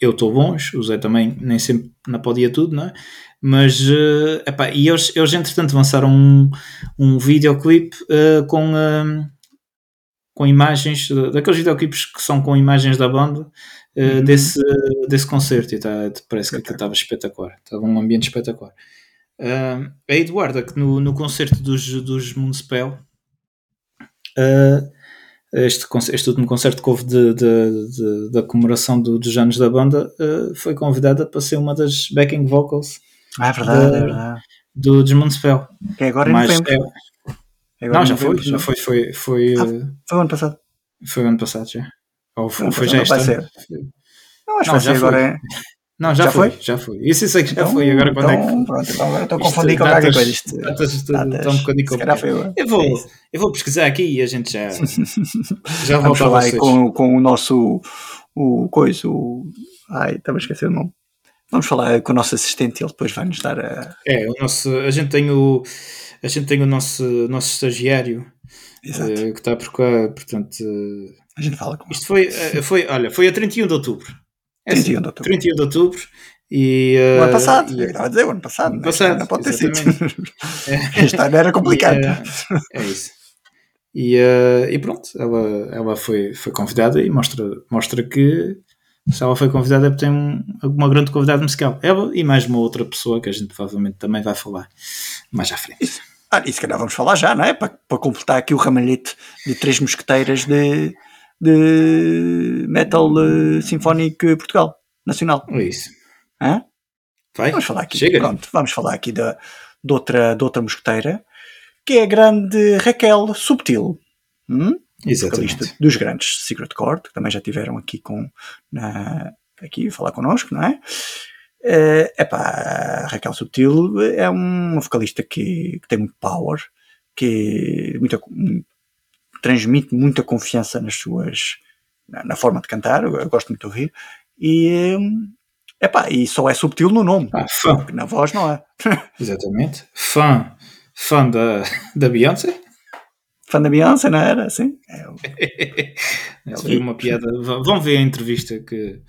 eu estou longe, o Zé também nem sempre não podia tudo, não é? Mas, uh, epá, e eles, eles entretanto lançaram um, um videoclipe uh, com, uh, com imagens, daqueles videoclipes que são com imagens da banda uhum. desse, desse concerto e tá, parece que estava espetacular, estava um ambiente espetacular. Uh, a Eduarda, que no, no concerto dos, dos Municipal, uh, este, este último concerto que houve de, de, de, da comemoração do, dos anos da banda, uh, foi convidada para ser uma das backing vocals. Ah, é verdade, é verdade. Do, dos Municipal. Que é agora em novembro. É, é não, já foi, já foi, foi, foi, ah, foi o ano passado. Foi o ano passado já. Ou foi, foi já este ano? Não, acho que vai ser agora. É... Não, já, já foi, foi, já foi. Isso eu sei que já então, foi. Agora quando então, é que. Pronto, então agora estou a confundir com qualquer coisa. Isto, datas, está um bocadinho complicado. Eu vou, é eu vou pesquisar aqui e a gente já. (laughs) já Vamos falar com, com o nosso. O coisa. O, ai, estava a esquecer o nome. Vamos falar com o nosso assistente e ele depois vai nos dar a. É, o nosso. A gente tem o. A gente tem o nosso, nosso estagiário Exato. Uh, que está por cá, portanto. Uh, a gente fala com Isto foi, uh, foi, olha, foi a 31 de outubro. 31 de outubro. 31 de outubro. E, o ano passado, e, eu estava a dizer, o ano passado. Ano passado, não pode ter sido. (laughs) este ano era complicado. E, (laughs) uh, é isso. E, e pronto, ela, ela foi, foi convidada e mostra, mostra que se ela foi convidada é porque tem um, uma grande convidada musical. Ela e mais uma outra pessoa que a gente provavelmente também vai falar mais à frente. Ah, e se calhar vamos falar já, não é? Para, para completar aqui o ramalhete de três mosqueteiras de, de metal uh, sinfónico Portugal, nacional. É isso. Hã? Vai? Vamos falar aqui. Chega. Pronto, vamos falar aqui de, de, outra, de outra mosqueteira, que é a grande Raquel Subtil. Hum? Exatamente. Dos grandes Secret Court, que também já tiveram aqui com na, aqui a falar connosco, não é? É uh, a Raquel Subtil é uma vocalista que, que tem muito power, que muita, transmite muita confiança nas suas na, na forma de cantar, eu, eu, gosto muito de ouvir, e, epá, e só é subtil no nome, ah, fã. na voz não é. (laughs) Exatamente. Fã, fã da, da Beyoncé? Fã da Beyoncé, não era? Sim. É, foi (laughs) uma piada. Vão ver a entrevista que,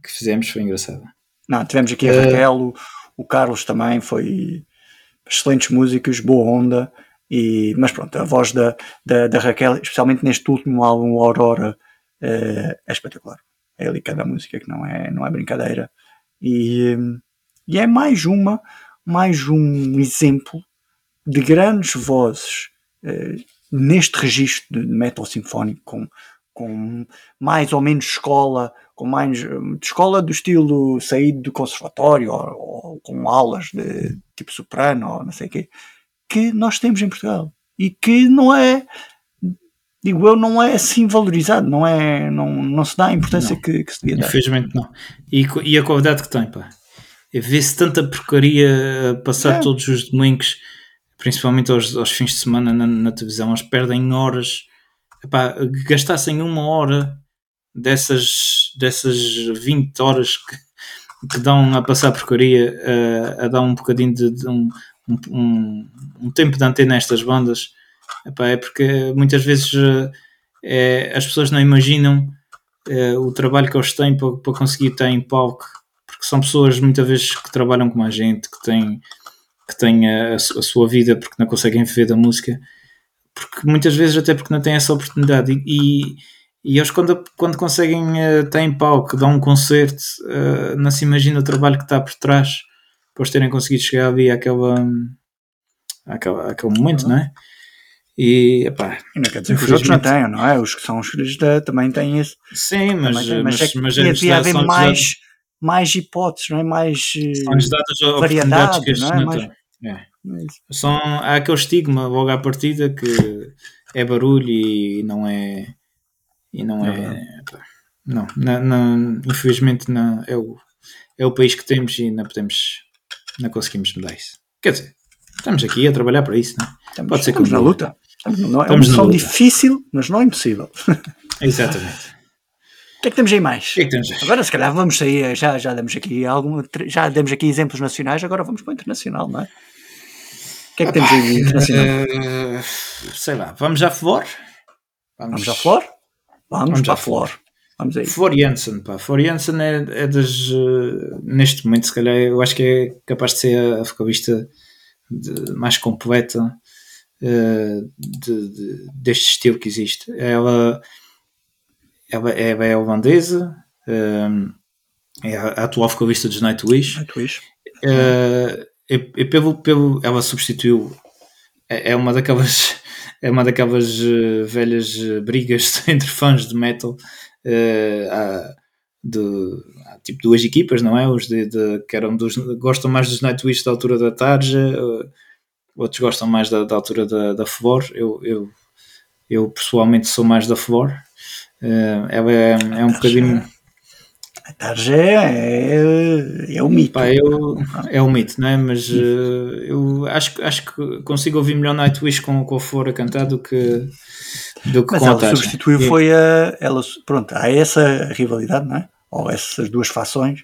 que fizemos, foi engraçada. Não, tivemos aqui a eh, Raquel, o, o Carlos também, foi excelentes músicos, boa onda. E, mas pronto, a voz da, da, da Raquel, especialmente neste último álbum, Aurora, é, é espetacular. É ali cada música que não é, não é brincadeira. E, e é mais uma, mais um exemplo de grandes vozes é, neste registro de metal sinfónico, com, com mais ou menos escola, com mais escola do estilo saído do conservatório, ou, ou com aulas de tipo soprano, ou não sei o quê que nós temos em Portugal e que não é digo eu, não é assim valorizado, não, é, não, não se dá a importância que, que, se devia dar. Infelizmente não. E, e a qualidade que tem, pá. Vê-se tanta porcaria passar é. todos os domingos, principalmente aos, aos fins de semana na, na televisão, eles perdem horas. Epá, gastassem uma hora dessas, dessas 20 horas que, que dão a passar porcaria, a, a dar um bocadinho de, de um, um, um, tempo de antena nestas bandas epá, é porque muitas vezes é, as pessoas não imaginam é, o trabalho que eles têm para, para conseguir estar em palco porque são pessoas muitas vezes que trabalham com a gente que têm, que têm a, a, sua vida porque não conseguem viver da música porque muitas vezes até porque não têm essa oportunidade e, e, eles quando, quando conseguem estar em palco, dar um concerto, uh, não se imagina o trabalho que está por trás depois terem conseguido chegar ali àquela, àquela, àquele momento, não é? E, epá, e não quer dizer que os outros não tenham, não é? Os que são os filhos da, também têm isso. Sim, mas, mas, mas, é que mas haver mais, mais hipóteses, não é? Mais variedade, não é? Mais, é. É. Só há aquele estigma logo à partida que é barulho e não é. E não É é. não, não, não- infelizmente não, é, o, é o país que temos e não podemos. Não conseguimos mudar isso. Quer dizer, estamos aqui a trabalhar para isso, não é? Estamos, Pode ser que estamos na luta. Estamos, não, é uma missão difícil, mas não impossível. O Exatamente. Que é que temos aí mais? Que é que temos aí? Agora, se calhar, vamos sair. Já, já demos aqui algum, já demos aqui exemplos nacionais, agora vamos para o internacional, não é? O que é que temos aí internacional? Eh, sei lá, vamos à Flor? Vamos à Flor? Vamos, Vamos para à a Flor. Vamos aí. Flor Jansen, pá. Flor Jansen é, é das. eh, neste momento, se calhar, eu acho que é capaz de ser a vocalista mais completa eh, de- de- deste estilo que existe. Ela, ela, é, ela é holandesa, eh, é a atual vocalista dos Nightwish. És? Eh, pelo, pelo, ela substituiu. É, é uma daquelas. (laughs) É uma daquelas eh, velhas eh, brigas (laughs) entre fãs de metal. há, de, há tipo duas equipas, não é? Os de, de- que eram dos, gostam mais dos Nightwish da altura da Tarja, outros gostam mais da, da altura da, da Flor. Eu, eu, eu pessoalmente sou mais da Flor. Ela é, é um bocadinho. A Tarja é, é o mito. Pá, eu, é um mito, não é? Mas eh, eu acho, que- acho que consigo ouvir melhor Nightwish com, com a Flor a cantar do que, do que Mas com a ela Tarja. substituiu, E- foi a. Ela, pronto, há essa rivalidade, não é? Ou essas duas fações,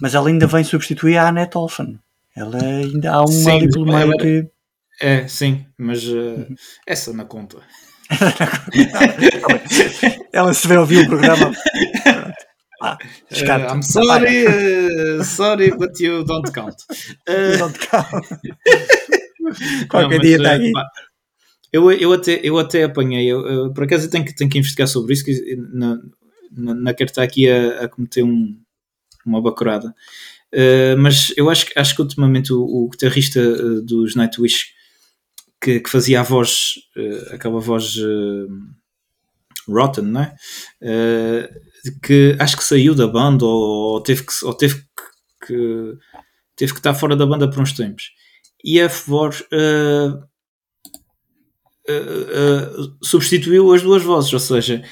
mas ela ainda vem substituir a Annette Olsen. Ela ainda há uma Sim, ali pelo ela- meio que. É, sim, mas Uhum. essa na conta. (laughs) Ela se vê ouvir o programa. Ah. Eh, I'm sorry, eh, sorry, but you don't count. (laughs) (laughs) Não te calma. Não, Qualquer mas, dia está eh, aqui. pá, Eu, eu, até, eu até apanhei, eu, eu, por acaso eu tenho que, tenho que investigar sobre isso, que não, não, não quero estar aqui a, a cometer um, uma bacurada. Eh, mas eu acho, que- acho que ultimamente o, o guitarrista dos Nightwish que, que fazia a voz, eh, aquela voz eh, Rotten, não é? Eh, que acho que saiu da banda ou, ou teve, que, ou teve que, que- teve que estar fora da banda por uns tempos. E a eh, substituiu as duas vozes, ou seja,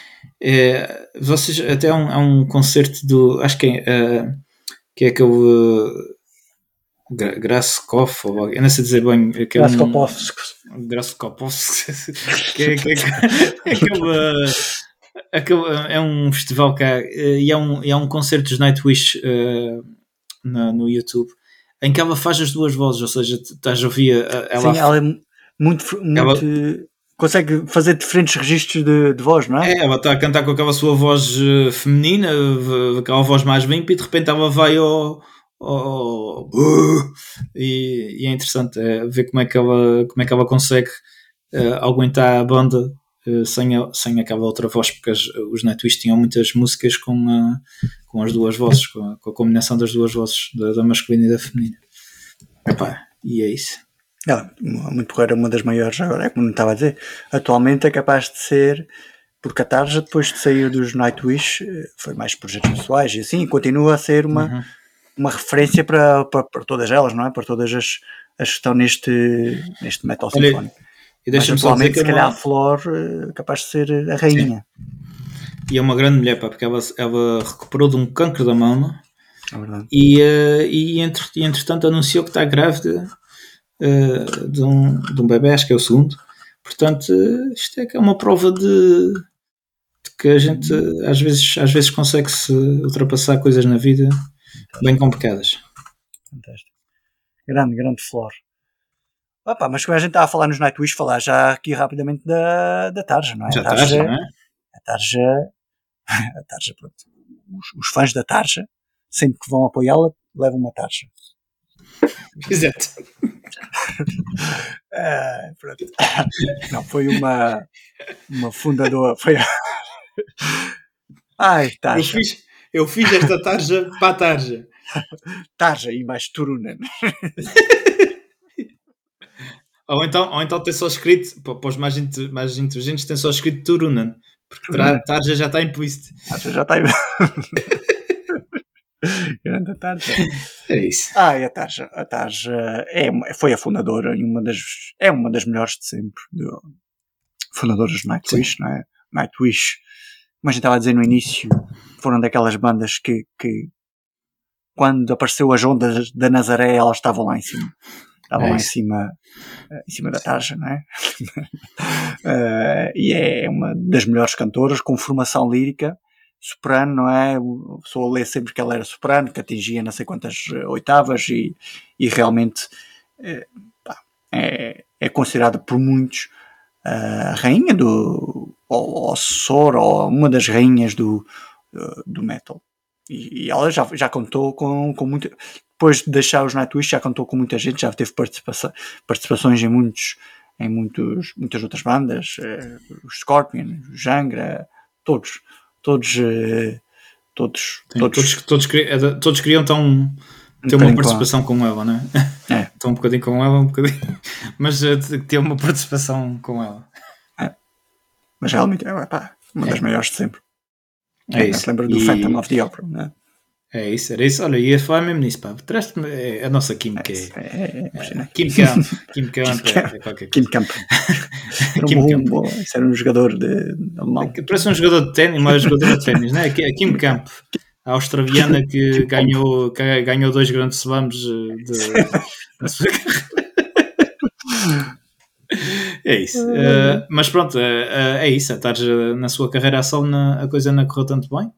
vocês até há um, há um concerto do acho que é, que é aquele uh, Gra- Graskopf, ou eu não sei dizer bem (laughs) que é um- que é, que é, aquele, aquele- é um festival cá eh, e é um, é um concerto dos Nightwish eh, na- no YouTube em que ela faz as duas vozes, ou seja, estás a ouvir ela, Sim, ela é muito. muito Consegue fazer diferentes registros de, de voz, não é? É, ela está a cantar com aquela sua voz eh, feminina, aquela voz mais limpa, e de repente ela vai ao. E, e é interessante é, ver como é que ela, como é que ela consegue eh, aguentar a banda eh, sem, a- sem aquela outra voz, porque as- os Nightwish tinham muitas músicas com, a- com as duas vozes, com a, com a combinação das duas vozes, da, da masculina e da feminina. Epá, e é isso. Ela, uma- muito porreira, uma das maiores agora, é como estava a dizer. Atualmente é capaz de ser, porque a Tarja, depois de sair dos Nightwish, eh, foi mais projetos pessoais e assim, e continua a ser uma, Uhum. Uma referência para, para, para todas elas, não é? Para todas as, as que estão neste, neste metal Olha, sinfónico. E deixa-me só dizer atualmente, que se é calhar, a Flor eh, capaz de ser a rainha. E é uma grande mulher, pá, porque ela, ela recuperou de um cancro da mama É e, eh, e, entre, e entretanto anunciou que está grávida eh, de, um, de um bebê, acho que é o segundo. Portanto, eh, isto é que é uma prova de, de que a gente eh, às vezes, às vezes consegue se ultrapassar coisas na vida bem complicadas. Fantástico. Grande, grande Flor. Opa, mas como a gente estava a falar nos Nightwish, falar já aqui rapidamente da, da Tarja, não é? Já a Tarja, estás, não é? a Tarja, (laughs) a Tarja, pronto. Os, os fãs da Tarja, sempre que vão apoiá-la, levam uma Tarja. (laughs) Exato. Ah, (laughs) pronto. Não, foi uma, uma fundadora. Foi a... Ai, Eu Tarja. fiz, eu fiz esta tarja para a tarja. Tarja e mais Turunen. (laughs) Ou então, ou então tem só escrito, para os mais, mais inteligentes, tem só escrito Turunan. Porque tarja já está implícito. Tarja já está aí. (laughs) Grande Tarja. É isso. Ah, e a Tarja, a Tarja é, foi a fundadora e uma das, é uma das melhores de sempre. do- fundadoras do Nightwish, não é? Nightwish, como a gente estava a dizer no início, foram daquelas bandas que, que quando apareceu as ondas da Nazaré, elas estavam lá em cima. Estavam É lá em cima, em cima da Tarja, não é? (laughs) Eh, e é uma das melhores cantoras, com formação lírica, soprano, não é? A pessoa lê sempre que ela era soprano, que atingia não sei quantas oitavas e, e realmente eh, pá, é, é considerada por muitos a rainha do ou, ou assessora ou uma das rainhas do, eh, do metal. E, e ela já, já contou com, com muita. Depois de deixar os Nightwish, já contou com muita gente, já teve participação, participações em muitos em muitos, muitas outras bandas, eh, os Scorpion, o Jangra, todos, todos, eh, todos, Sim, todos, todos, todos, queri- é da- todos ter uma participação com ela, não é? É. (laughs) Estão um bocadinho com ela, um bocadinho. (laughs) Mas eh, ter uma participação com ela. mas realmente é pá, uma das maiores de sempre. É isso. se lembra do E- Phantom of the Opera, não é? É isso, era isso. Olha, ia falar mesmo nisso, pá. Traz-te é a nossa química. É, É, é, é, é. Kim Camp. Kim Camp (laughs) Kim é, Camp. é Kim. Camp. Kim isso era um jogador de, alemão. Parece um jogador de ténis, mas jogador de ténis, não é? Kim Camp, a australiana que (laughs) ganhou, que ganhou dois grandes slams eh, na (laughs) sua carreira. É isso. Eh, mas pronto, eh, eh, é isso. Eh, na sua carreira a solo, a coisa não correu tanto bem,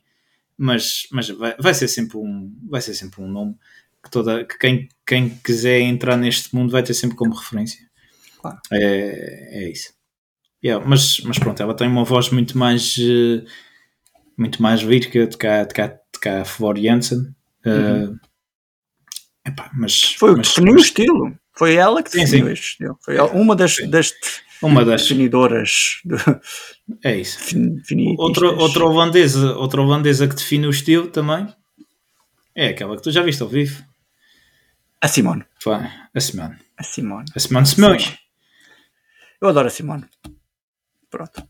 mas, mas vai, vai ser sempre um, vai ser sempre um nome que, toda, que quem, quem quiser entrar neste mundo vai ter sempre como referência. Claro. É, é isso. Yeah, mas, mas pronto, ela tem uma voz muito mais eh, muito mais lírica de cá, de cá, de cá Flor Jansen. Eh, epá, mas, Foi o que mas- definiu o mas estilo. Foi ela que definiu sim. este estilo. Foi ela- uma das, Sim. das uma das. definidoras. Do, É isso. definitistas. Outra, outra, holandesa, outra holandesa que define o estilo também é aquela que tu já viste ao vivo. A Simone. Pá, A Simone. A Simone. A Simone Simões. Eu adoro a Simone. Pronto.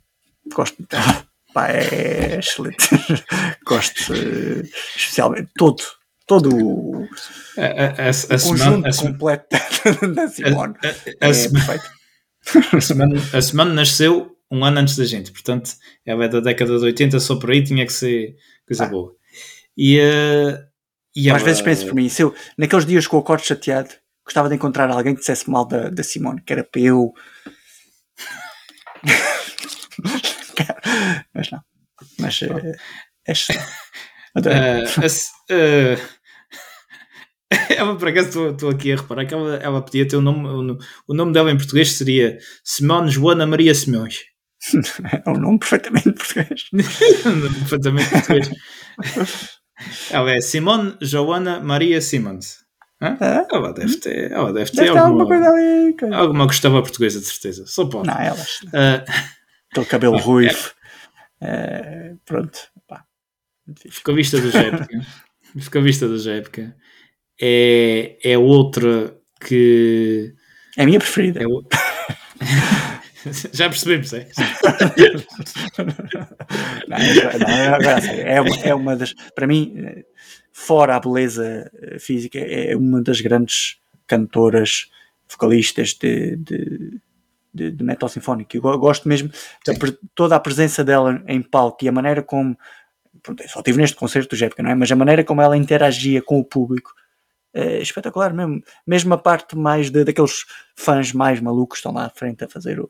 Gosto muito dela. Pá, é excelente. Gosto eh, especialmente. Todo. Todo o A, a, a, conjunto a, Simone- completo (laughs) da Simone. a, É perfeito. a Simone- a Simone (laughs) nasceu um ano antes da gente, portanto, ela é da década de 80, só por aí tinha que ser coisa Ah. boa. E, eh, e Às ela- vezes penso por mim, se eu, naqueles dias com o corte chateado, gostava de encontrar alguém que dissesse mal da, da Simone, que era para eu. Mas não. Mas eh, é excelente. Eh, S- eh, (laughs) ela, por acaso, estou- aqui a reparar que ela, ela podia ter o nome, o, no- o nome dela em português seria Simone Joana Maria Simões. (laughs) É um nome perfeitamente português. (laughs) Perfeitamente português. ela é Simone Joana Maria Simons. Hã? É? Ela deve ter, ela deve ter Deve alguma alguma, coisa ali. alguma gostava portuguesa, de certeza. Só pode. Não, elas. Eh, Aquele cabelo ruivo. Eh, pronto. Pá. À vista da época. (laughs) Fica à vista da época. É, é outra que. É a minha preferida. É o... (laughs) Já percebemos, é? (laughs) Não, não, é, uma, é uma das. Para mim, fora a beleza eh, física, é uma das grandes cantoras, vocalistas de, de, de, de metal sinfónico. Eu go- gosto mesmo da pre- toda a presença dela em palco e a maneira como. pronto, só estive neste concerto do Jepka, não é? Mas a maneira como ela interagia com o público é espetacular mesmo. Mesmo a parte mais de, daqueles fãs mais malucos que estão lá à frente a fazer o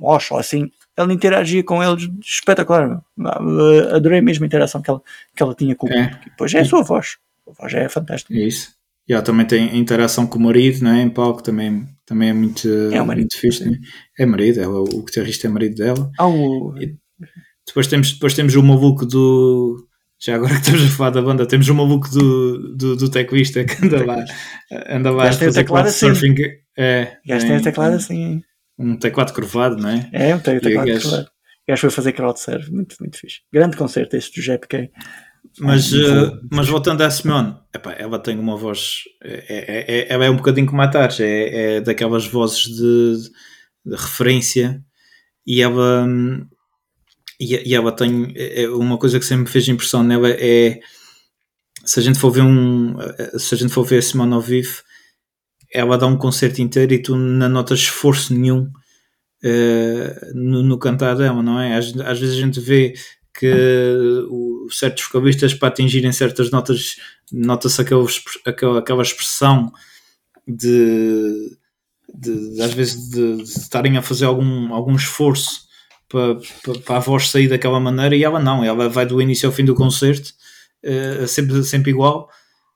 mosh ou assim, ela interagia com eles espetacular. meu. Ah, Adorei mesmo a interação que ela, que ela tinha com o É. público. E depois é a sua voz. A voz é fantástica. É isso. E ela também tem interação com o marido, não é? Em palco também, também é muito, É o marido, muito fixe. né? É marido, ela, o guitarrista é marido dela. Ah, o- Depois temos, depois temos o maluco do. Já agora que estamos a falar da banda, temos o maluco do, do, do teclista que anda lá, anda lá a fazer assim. surfing. É, gajo tem em- o teclado assim. hein? Um teclado curvado, não é? É, o teclado. claro. O gajo foi fazer crowdsurf. Muito, muito fixe. Grande concerto este do JPK. Mas, Ah, eh, mas voltando à Simone, epá, ela tem uma voz. É, é, é- ela é um bocadinho como a Tarja, é, é daquelas vozes de, de referência e ela. hum, E, e ela tem. é- é uma coisa que sempre me fez impressão nela é se a gente for ver um se a gente for ver a Simone ao vivo ela dá um concerto inteiro e tu não notas esforço nenhum uh, no, no, cantar dela, não é? Às, às, vezes a gente vê que o, certos vocalistas para atingirem certas notas nota-se aquela, aquela, aquela expressão de, de, de, às vezes de, de, estarem a fazer algum, algum esforço para, para, para, a voz sair daquela maneira e ela não, ela vai do início ao fim do concerto uh, sempre, sempre igual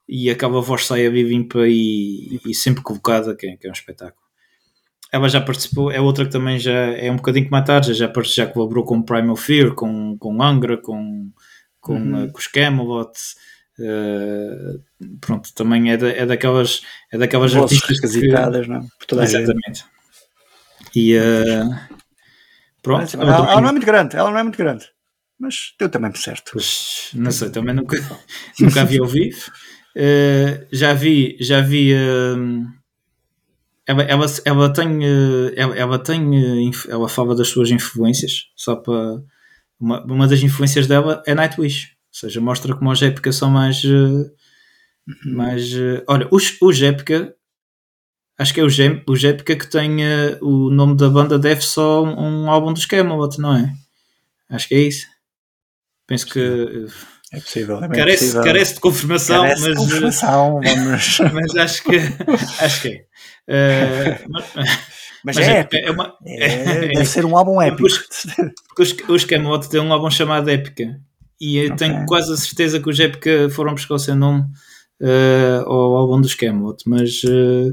e acaba a voz saia limpa e, e sempre colocada, que é, que é um espetáculo. Ela já participou, é outra que também já é um bocadinho que matar, já, já, já colaborou com Primal Fear, com, com Angra, com, com, uhum. uh, com os Camelot. Uh, pronto, também é, da, é daquelas, é daquelas Vozes artistas que, não? É? Por toda exatamente. E uh, pronto. ela, ela, ela, não é muito grande, ela não é muito grande, mas deu também por certo. Pois, não sei, também nunca, (laughs) nunca a vi ao vivo. Uh, já vi, já vi. Ela, ela, ela tem, ela, ela, tem, ela fala das suas influências. Só para uma, uma das influências dela é Nightwish, ou seja, mostra como os épicas são mais, uhum. mais. olha, os, os épica, acho que é o Gem, o Épica que tem o nome da banda deve só um, um álbum dos Camelot, não é? Acho que é isso. Penso que é possível. É carece, possível. carece de confirmação, carece mas, de confirmação (laughs) mas acho que acho que é. Uh, (laughs) mas, mas, é, é, épico. É uma, é, deve ser um álbum (laughs) épico. Os, os Camelot têm um álbum chamado Épica. E eu okay. tenho quase a certeza que os Épica foram buscar o seu nome uh, ao álbum dos Camelot. Mas uh,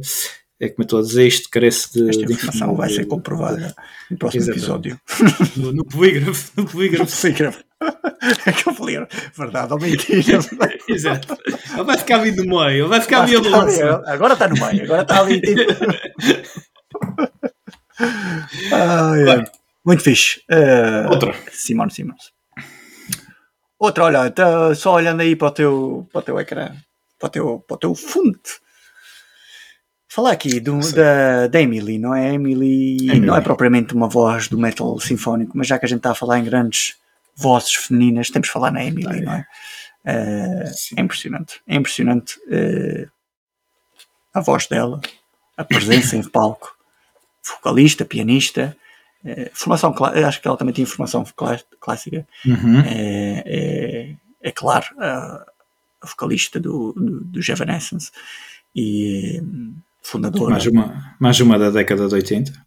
é como eu estou a dizer, isto carece de. Esta informação de, vai ser comprovada no próximo Exatamente. episódio. No, no polígrafo. No (laughs) polígrafo. No polígrafo. É que eu falei, verdade ou mentira. (laughs) Exato. Ele vai ficar ali no meio, ele vai ficar ali a Agora está no meio, agora está ali. Tipo... ah, é. Muito fixe. Uh, Outra. Simone Simons. Outra, olha, tá só olhando aí para o teu, para o teu ecrã, para o teu, para o teu fundo Falar aqui do, da, da Emily, não é? Emily, Emily não é propriamente uma voz do metal sinfónico, mas já que a gente está a falar em grandes vozes femininas, temos de falar na Emily, não é? Uh, é impressionante, é impressionante uh, a voz dela, a presença em palco, vocalista, pianista, uh, formação, acho que ela também tinha formação clássica, uhum. é, é, é, claro, a, a vocalista do, do, do Evanescence e fundadora. Mais uma, mais uma da década de 80.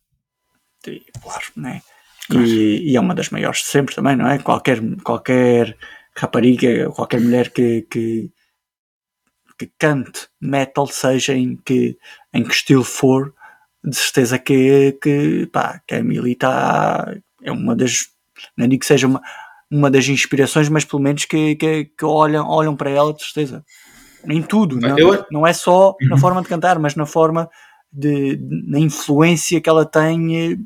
E, claro, né? E, e, é uma das maiores de sempre também, não é? Qualquer, qualquer rapariga, qualquer mulher que, que, que cante metal, seja em que, em que estilo for, de certeza que, que, pá, que a Emily está. É uma das. Não digo que seja uma, uma das inspirações, mas pelo menos que, que, que olham, olham para ela de certeza em tudo, não, eu... não é só uhum. na forma de cantar, mas na forma de, de, na influência que ela tem eh,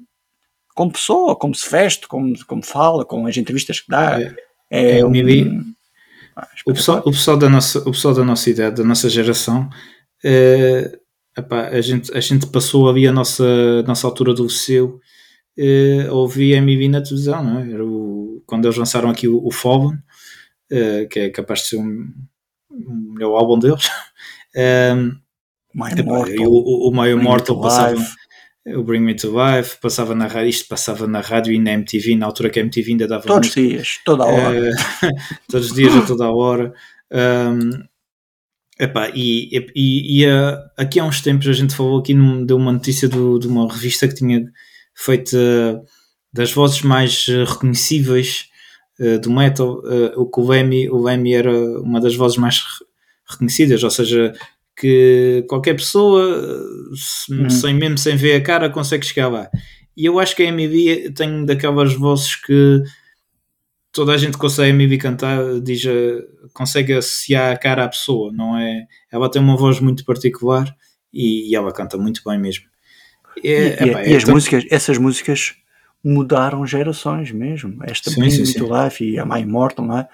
como pessoa, como se veste, como, como fala, com as entrevistas que dá. É, é, é um, ah, o, pessoal, o, pessoal da nossa, o pessoal da nossa idade, da nossa geração, é, epá, a, gente, a gente passou ali a nossa, nossa altura do liceu é, ouvir MV na televisão, não é? Era o, quando eles lançaram aqui o, o Fallen, é, que é capaz de ser um, o melhor álbum deles. Um, My Immortal, o, o My Immortal passava, o Bring Me to Life, passava na rádio, isto passava na rádio e na MTV, na altura que a MTV ainda dava todos os dias, toda a hora, uh, (laughs) todos os dias a toda a hora. Um, epá, e e, e uh, aqui há uns tempos a gente falou aqui num, de uma notícia do, de uma revista que tinha feito uh, das vozes mais reconhecíveis eh, do metal, uh, o que o Lemmy, o Lemmy era uma das vozes mais reconhecidas, ou seja, que qualquer pessoa, uhum. sem, mesmo sem ver a cara, consegue chegar lá. E eu acho que a MV tem daquelas vozes que toda a gente consegue a MV cantar, diz, eh, consegue associar a cara à pessoa, não é? Ela tem uma voz muito particular e, e ela canta muito bem mesmo. É, e, epá, e, é as tão... músicas, essas músicas mudaram gerações mesmo. Esta sim, sim, sim. Life e a My Immortal, não é?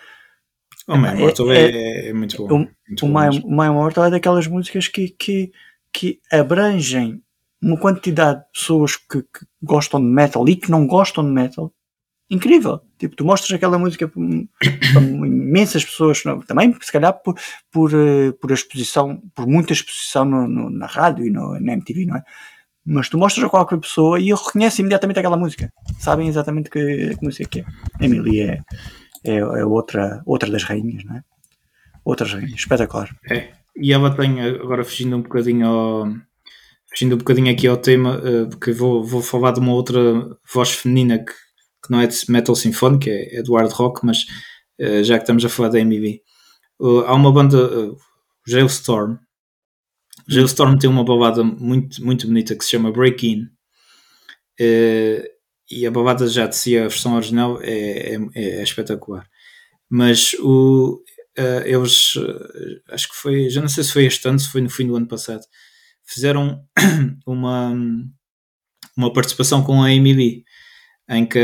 O My Immortal é, é, é, muito bom. O, muito o, bom My, My Immortal é daquelas músicas que, que, que abrangem uma quantidade de pessoas que, que, gostam de metal e que não gostam de metal incrível. Tipo, tu mostras aquela música para, imensas pessoas, não? também, se calhar por, por, eh, por exposição, por muita exposição no, no, na rádio e no, na MTV, não é? Mas tu mostras a qualquer pessoa e reconhece imediatamente aquela música. Sabem exatamente que, que música que é. Emily é, é, é, outra, outra das rainhas, não é? Outras rainhas, espetacular. É. E ela tem, agora fugindo um bocadinho ao, fugindo um bocadinho aqui ao tema, uh, porque vou, vou falar de uma outra voz feminina que, que não é de metal sinfónico, é, é do hard rock, mas uh, já que estamos a falar da MV, uh, há uma banda, uh, Jailstorm. Jailstorm tem uma balada muito, muito bonita que se chama Break In. e a balada já de si, a versão original, é, é, é espetacular. Mas o, eles, acho que foi, já não sei se foi este ano, se foi no fim do ano passado, fizeram (coughs) uma, uma participação com a Amy em que,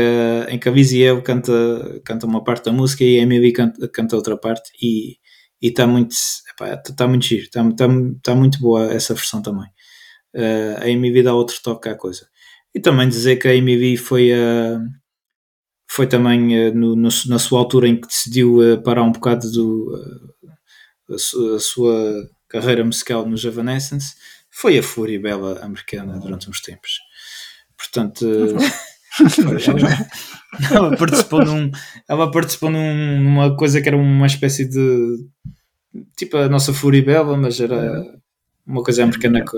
em que a Viziel canta, canta uma parte da música e a Amy canta, canta outra parte e está muito, está tá muito giro, está tá, tá muito boa essa versão também. Uh, a Amy dá outro toque à coisa. E também dizer que a Amy foi. Uh, foi também uh, no, no, na sua altura em que decidiu parar um bocado do, a, sua, a, sua, carreira musical no Evanescence, foi a Fúria Bela americana durante uns tempos. Portanto, (laughs) (laughs) ela, participou num, ela participou num, numa coisa que era uma espécie de tipo a nossa Fúria Bela, mas era uma coisa americana que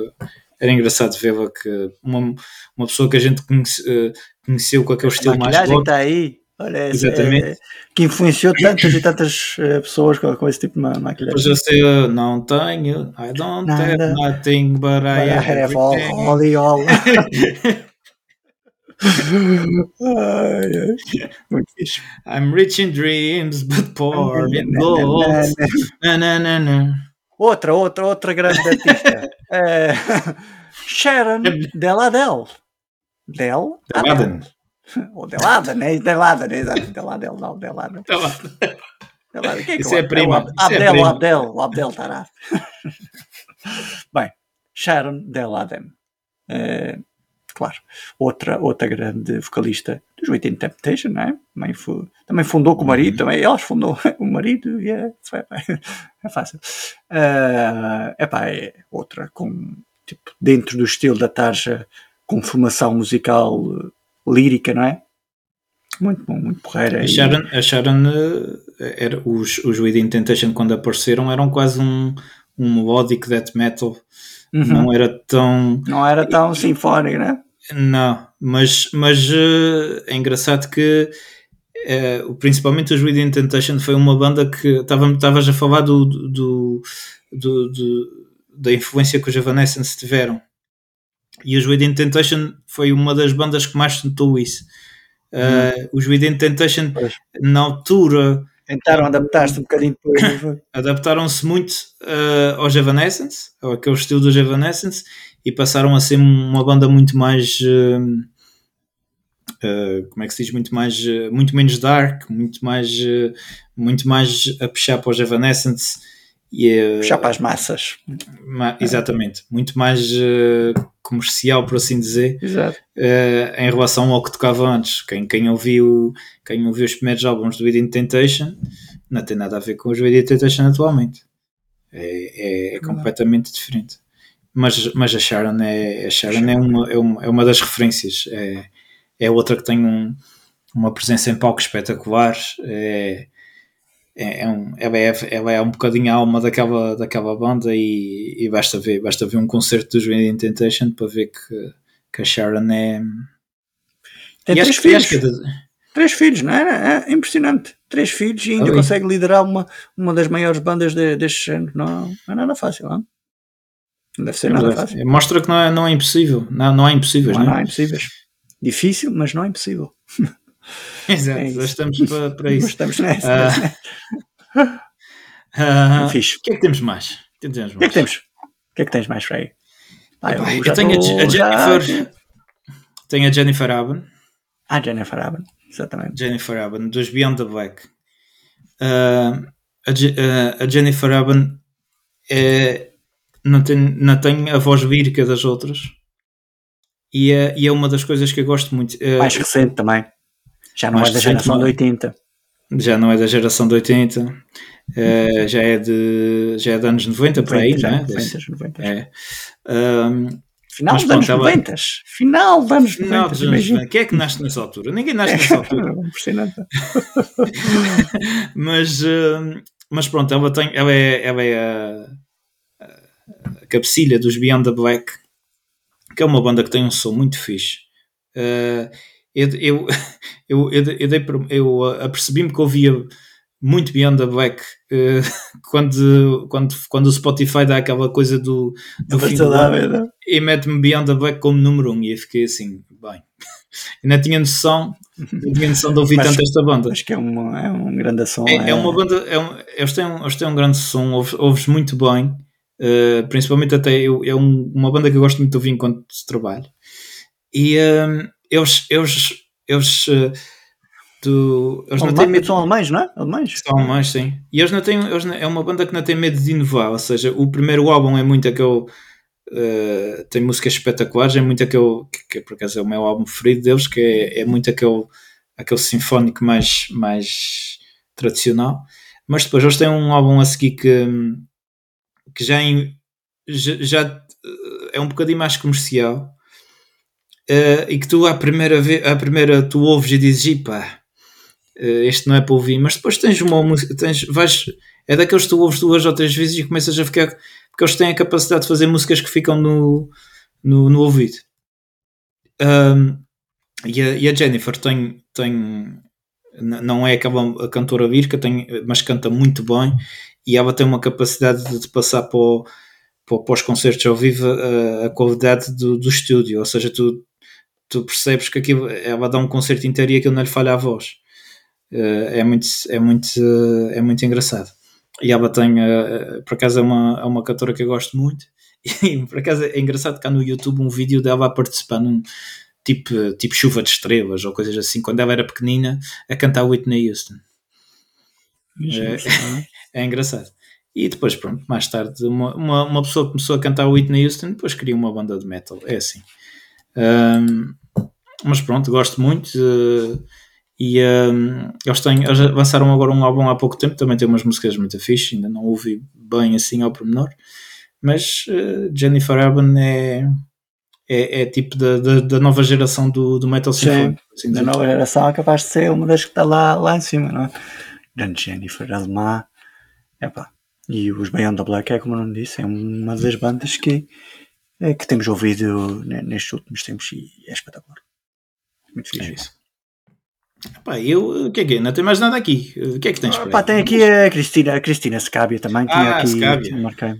era engraçado vê-la que uma, uma pessoa que a gente conhece, eh, conheceu com aquele estilo mais que está aí Olha, Exatamente. É, que influenciou tantas e tantas uh, pessoas com, com, esse tipo de maquilhagem. Pois eu sei, eu não tenho, I don't Nada. have nothing, but I, but I have all, all all. (laughs) (laughs) Muito fixe. I'm rich in dreams, but poor (laughs) in goals. Outra, outra, outra grande artista. (laughs) é, Sharon Deladel. Del Adel. Ou Delada, né? Delada, né? Delada, não, Delada. Delada. Quem é Isso é, é prima. Abdel, é. Abdel, o Abdel Tará. Bem, Sharon Deladem. É, claro, outra, outra grande vocalista dos Within Temptation, não é? Também, também fundou com o marido, uhum. também elas fundou (laughs) o marido e é, (laughs) é fácil. Uh, epá, é outra com, tipo, dentro do estilo da Tarja, com formação musical lírica, não é? Muito bom, muito porreira. A Sharon, a Sharon eh, era, os, os Within Temptation quando apareceram eram quase um, um melodic death metal. Uhum. Não era tão. Não era tão sinfónico, né? Não, mas, mas uh, é engraçado que uh, principalmente os Within Temptation foi uma banda que estavas a falar do, do, do, do, da influência que os Evanescence tiveram e os Within Temptation foi uma das bandas que mais tentou isso. Uh, os Within Temptation, pois. na altura, tentaram adaptar-se um bocadinho depois. Adaptaram-se muito uh, aos Evanescence, ao aquele estilo dos Evanescence, e passaram a ser uma banda muito mais. Uh, uh, como é que se diz? Muito, mais, muito menos dark, muito mais, muito mais a puxar para os Evanescence. E, puxar para as massas. Ma exatamente. Muito mais comercial, por assim dizer, uh, em relação ao que tocava antes. Quem, quem, ouviu, quem ouviu os primeiros álbuns do Within Temptation não tem nada a ver com os Within Temptation atualmente. É, é, é completamente diferente. Mas, mas a Sharon, é, a Sharon é, uma, é, uma, é uma das referências. É, é outra que tem um, uma presença em palco espetacular. É, é, é, um, ela, é, ela é um bocadinho a alma daquela, daquela banda e, e basta, ver, basta ver um concerto dos Wind Temptation para ver que, que a Sharon é. Tem três filhos. Que, de... Três filhos, não é? é? impressionante. Três filhos e ainda consegue liderar uma, uma das maiores bandas de, deste género. Não, não é nada fácil, não? Deve ser nada fácil. Mostra que não é, não é impossível. Não, não há impossíveis, não, não, não é impossíveis. Difícil, mas não é impossível. (laughs) Exato, é estamos para, para isso. estamos nessa. (laughs) Uh, uh. O que é que temos mais? O que é que temos? O que é que, temos? O que, é que tens mais, Frei? Ah, eu, eu tenho a, a, Jennifer. Já... Tenho a Jennifer Aben. Ah, Jennifer Aben, exatamente. Jennifer Aben, dos Beyond the Black. Uh, a, a, Jennifer Aben é, não, tem, não tem a voz lírica das outras. E é, e é uma das coisas que eu gosto muito. mais recente também. Já não é da geração de recentemente. 80. Já não é da geração de 80, eh, já, é de, já é de anos 90 por aí, 90, não é? 90, 90. É. Ahm, Final Mas dos anos pronto, ela- 90. Final dos anos 90. final dos anos imagina. 90. Quem é que nasce nessa altura? Ninguém nasce nessa altura. (laughs) Impressionante. (laughs) mas, mas pronto, ela, tem, ela é, ela é a cabecilha dos Beyond the Black, que é uma banda que tem um som muito fixe. Ah, eu, eu, (laughs) eu, eu, eu, dei eu apercebi-me que ouvia muito Beyond the Black eh, (laughs) quando, quando, quando o Spotify dá aquela coisa do, do fim do ano e mete-me Beyond the Black como número 1 um, e eu fiquei assim, bem, (laughs) ainda tinha noção, não tinha noção de ouvir Mas- tanto esta banda. Acho que é, uma, é um grande som. É, é uma banda, é um, eles, têm, um- eles têm um grande som, ouves, ouves muito bem, eh, principalmente até eu, é um- uma banda que eu gosto muito de ouvir enquanto trabalho. E eh, eles, eles, eles, eh, do, eles não têm medo. são alemães, não é? Alemães. São alemães, sim. E eles não têm, eles não- é uma banda que não tem medo de inovar, ou seja, o primeiro álbum é muito aquele. eh, tem músicas espetaculares, é muito aquele. que, que por acaso é o meu álbum preferido deles, que é, é muito aquele, aquele sinfónico mais, mais tradicional. Mas depois eles têm um álbum a seguir que, que já, em- já, já, eh, é um bocadinho mais comercial. eh, e que tu à primeira vez, à primeira tu ouves e dizes, "Ih, pá, eh, este não é para ouvir, mas depois tens uma música, tens, vais, é daqueles que tu ouves duas ou três vezes e começas a ficar, porque eles têm a capacidade de fazer músicas que ficam no, no, no ouvido. Um, e, a, e a Jennifer tem, tem não é aquela cantora virca, tem, mas canta muito bem e ela tem uma capacidade de, de passar para, o- para, para os concertos ao vivo a, a qualidade do, do estúdio, ou seja, tu, tu percebes que aquilo, ela dá um concerto inteiro e aquilo não lhe falha a voz. Eh, é muito, é muito, eh, é muito engraçado. E ela tem, eh, por acaso, é uma, é uma cantora que eu gosto muito. (laughs) E por acaso é engraçado que há no YouTube um vídeo dela a participar num tipo, tipo chuva de estrelas ou coisas assim, quando ela era pequenina, a cantar Whitney Houston. É (laughs) engraçado. E depois, pronto, mais tarde, uma, uma, uma pessoa começou a cantar Whitney Houston, depois queria uma banda de metal. É assim. Um, mas pronto, gosto muito. uh, e um, eles, têm, eles lançaram agora um álbum há pouco tempo, também tem umas músicas muito fixe, ainda não ouvi bem assim ao pormenor. Mas uh, Jennifer Urban é, é, é tipo da, da, da nova geração do, do metal sinfónico. assim Da nova geração é capaz de ser uma das que está lá, lá em cima, não é? Grande Jennifer Alemã. Epá. E os Beyond the Black é como eu não disse, é uma das bandas que, é, que temos ouvido ne- nestes últimos tempos e é espetacular. Muito É fixe. isso. Pá, eu, o que é que é? Não tem mais nada aqui. O que é que tens Ah, para pá, tem aqui a Cristina, a Cristina Scabia também. Tinha Ah, aqui, Scabia. marquei.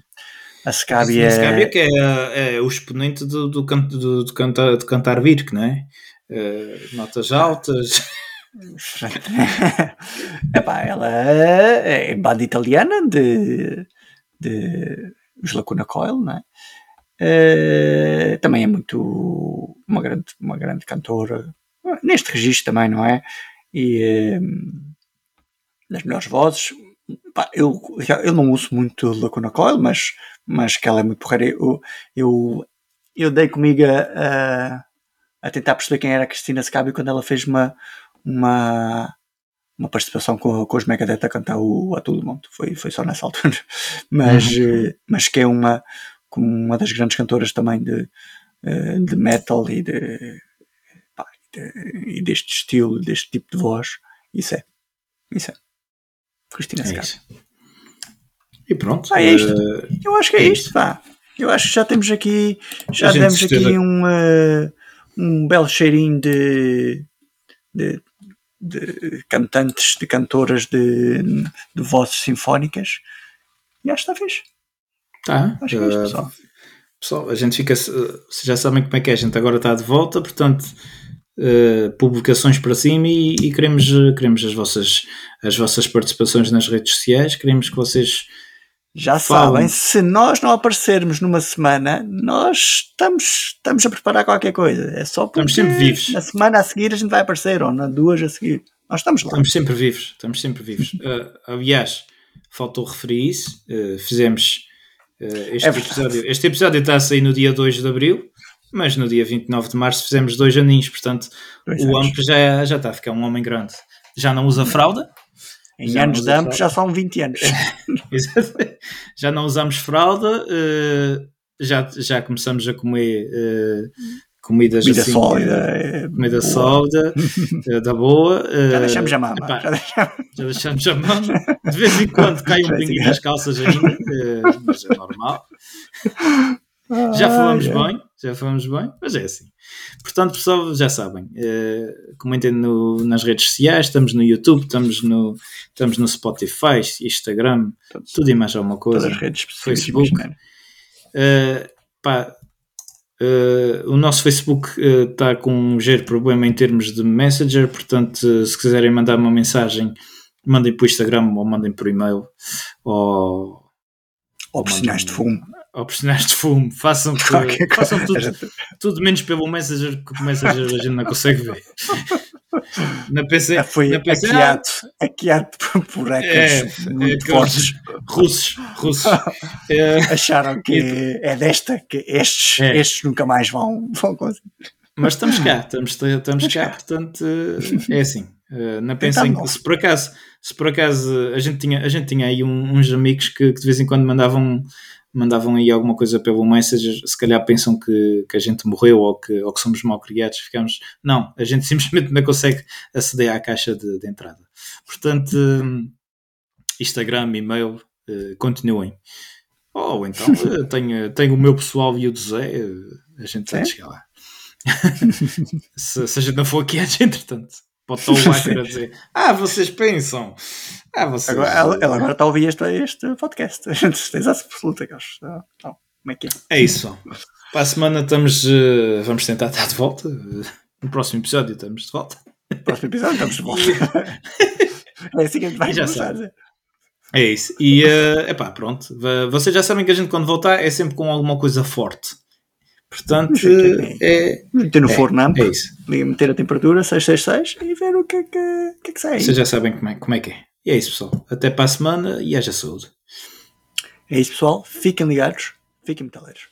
A Scabia Scabia, é. que é, é o exponente do, do, do, do cantar, de cantar Birk, não é? Eh, notas altas. (laughs) (laughs) Epá, ela é banda italiana de, de os Lacuna Coil, não é? Eh, também é muito uma grande, uma grande cantora neste registro também, não é? E eh, das melhores vozes. Pá, eu, eu não uso muito Lacuna Coil, mas, mas que ela é muito porreira. Eu, eu, eu dei comigo a, a tentar perceber quem era a Cristina Scabio quando ela fez uma, uma, uma participação com, com os Megadeth a cantar o A Todo Mundo. Foi, foi só nessa altura. (laughs) Mas, eh, mas que é uma, uma das grandes cantoras também de, eh, de metal e, de, pá, de- e deste estilo, deste tipo de voz. Isso é. Isso é. Cristina É isso. E pronto. Ah, é isto. eh, Eu acho que é É isto, pá. Eu acho que já temos aqui, já demos aqui um, eh, um belo cheirinho de, de, de cantantes, de cantoras de, de vozes sinfónicas. E acho que está fixe. tá. Acho que é isto, eh, pessoal. Pessoal, a gente fica. Vocês já sabem como é que é, a gente agora está de volta, portanto, eh, publicações para cima e, e queremos, queremos as, vossas, as vossas participações nas redes sociais, queremos que vocês. Já sabem, se nós não aparecermos numa semana, nós estamos, estamos a preparar qualquer coisa. É só porque Estamos sempre vivos. na semana a seguir a gente vai aparecer, ou na duas a seguir. Nós estamos lá. Estamos sempre vivos, estamos sempre vivos. (laughs) Eh, aliás, faltou referir isso, eh, fizemos. eh, este, É episódio, este episódio está a sair no dia 2 de abril mas no dia 29 de março fizemos dois aninhos, portanto Dois o anos. Já, já está a ficar um homem grande. Já não usa fralda, Em já anos de AMP já são 20 anos. (laughs) Já não usamos fralda, eh, já, já começamos a comer eh, comidas Vida assim, sólida. eh, é comida boa. sólida, (laughs) da boa. Já deixamos a mama. epá, Já deixamos. já deixamos a mão. De vez em quando cai um sei. nas calças ainda, mas é normal. (laughs) Já falamos bem, já falamos bem, mas é assim. Portanto, pessoal, já sabem, eh, comentem no- nas redes sociais, estamos no YouTube, estamos no, estamos no Spotify, Instagram, Todos- tudo e mais alguma coisa. Todas as redes Facebook. Uh, pá, uh, o nosso Facebook está com um ligeiro problema em termos de Messenger, portanto, uh, se quiserem mandar uma mensagem, mandem por Instagram ou mandem por e-mail ou, Ou por sinais de fumo. Ou por sinais de fumo. Façam, (laughs) que- façam tudo, gente- tudo menos pelo Messenger, que o Messenger a gente não consegue ver. (laughs) Na PC, Já foi na PC hackeado, hackeado por, É, hackers muito aqueles- fortes. russos, russos. (laughs) É, Acharam que é desta que estes, É. estes nunca mais vão, vão conseguir. Mas estamos cá, estamos, estamos cá, cá. portanto é assim. Não pensem que se por acaso, se por acaso a gente tinha, a gente tinha aí uns amigos que, que de vez em quando mandavam, mandavam aí alguma coisa pelo Messenger, se calhar pensam que, que a gente morreu ou que, ou que somos mal criados, ficamos. Não, a gente (laughs) simplesmente não consegue aceder à caixa de, de entrada. Portanto, eh, Instagram, e-mail, eh, continuem. Ou então (laughs) eh, tenho, tenho o meu pessoal e o do Zé, eh, a gente vai chegar lá. (laughs) se, se a gente não for aqui, gente, entretanto, pode estar o hacker a dizer: Ah, vocês pensam. Ah, vocês. Agora, ela, ela agora está a ouvir este, este podcast. (laughs) A gente certeza absoluta eles. ah, Não, como é que é? É isso. Para a semana estamos. eh, vamos tentar estar de volta. Eh, No próximo episódio estamos de volta. No próximo episódio estamos de volta. (laughs) é assim que a gente vai já começar sabe. É isso. E é pá, pronto. Vocês já sabem que a gente, quando voltar, é sempre com alguma coisa forte. Portanto, é, Meter no É, forno é isso. meter a temperatura 666 e ver o que é que, que, é que sai. Vocês já sabem como é, como é que é. E é isso, pessoal. Até para a semana e haja saúde. É isso, pessoal. Fiquem ligados. Fiquem metaleiros.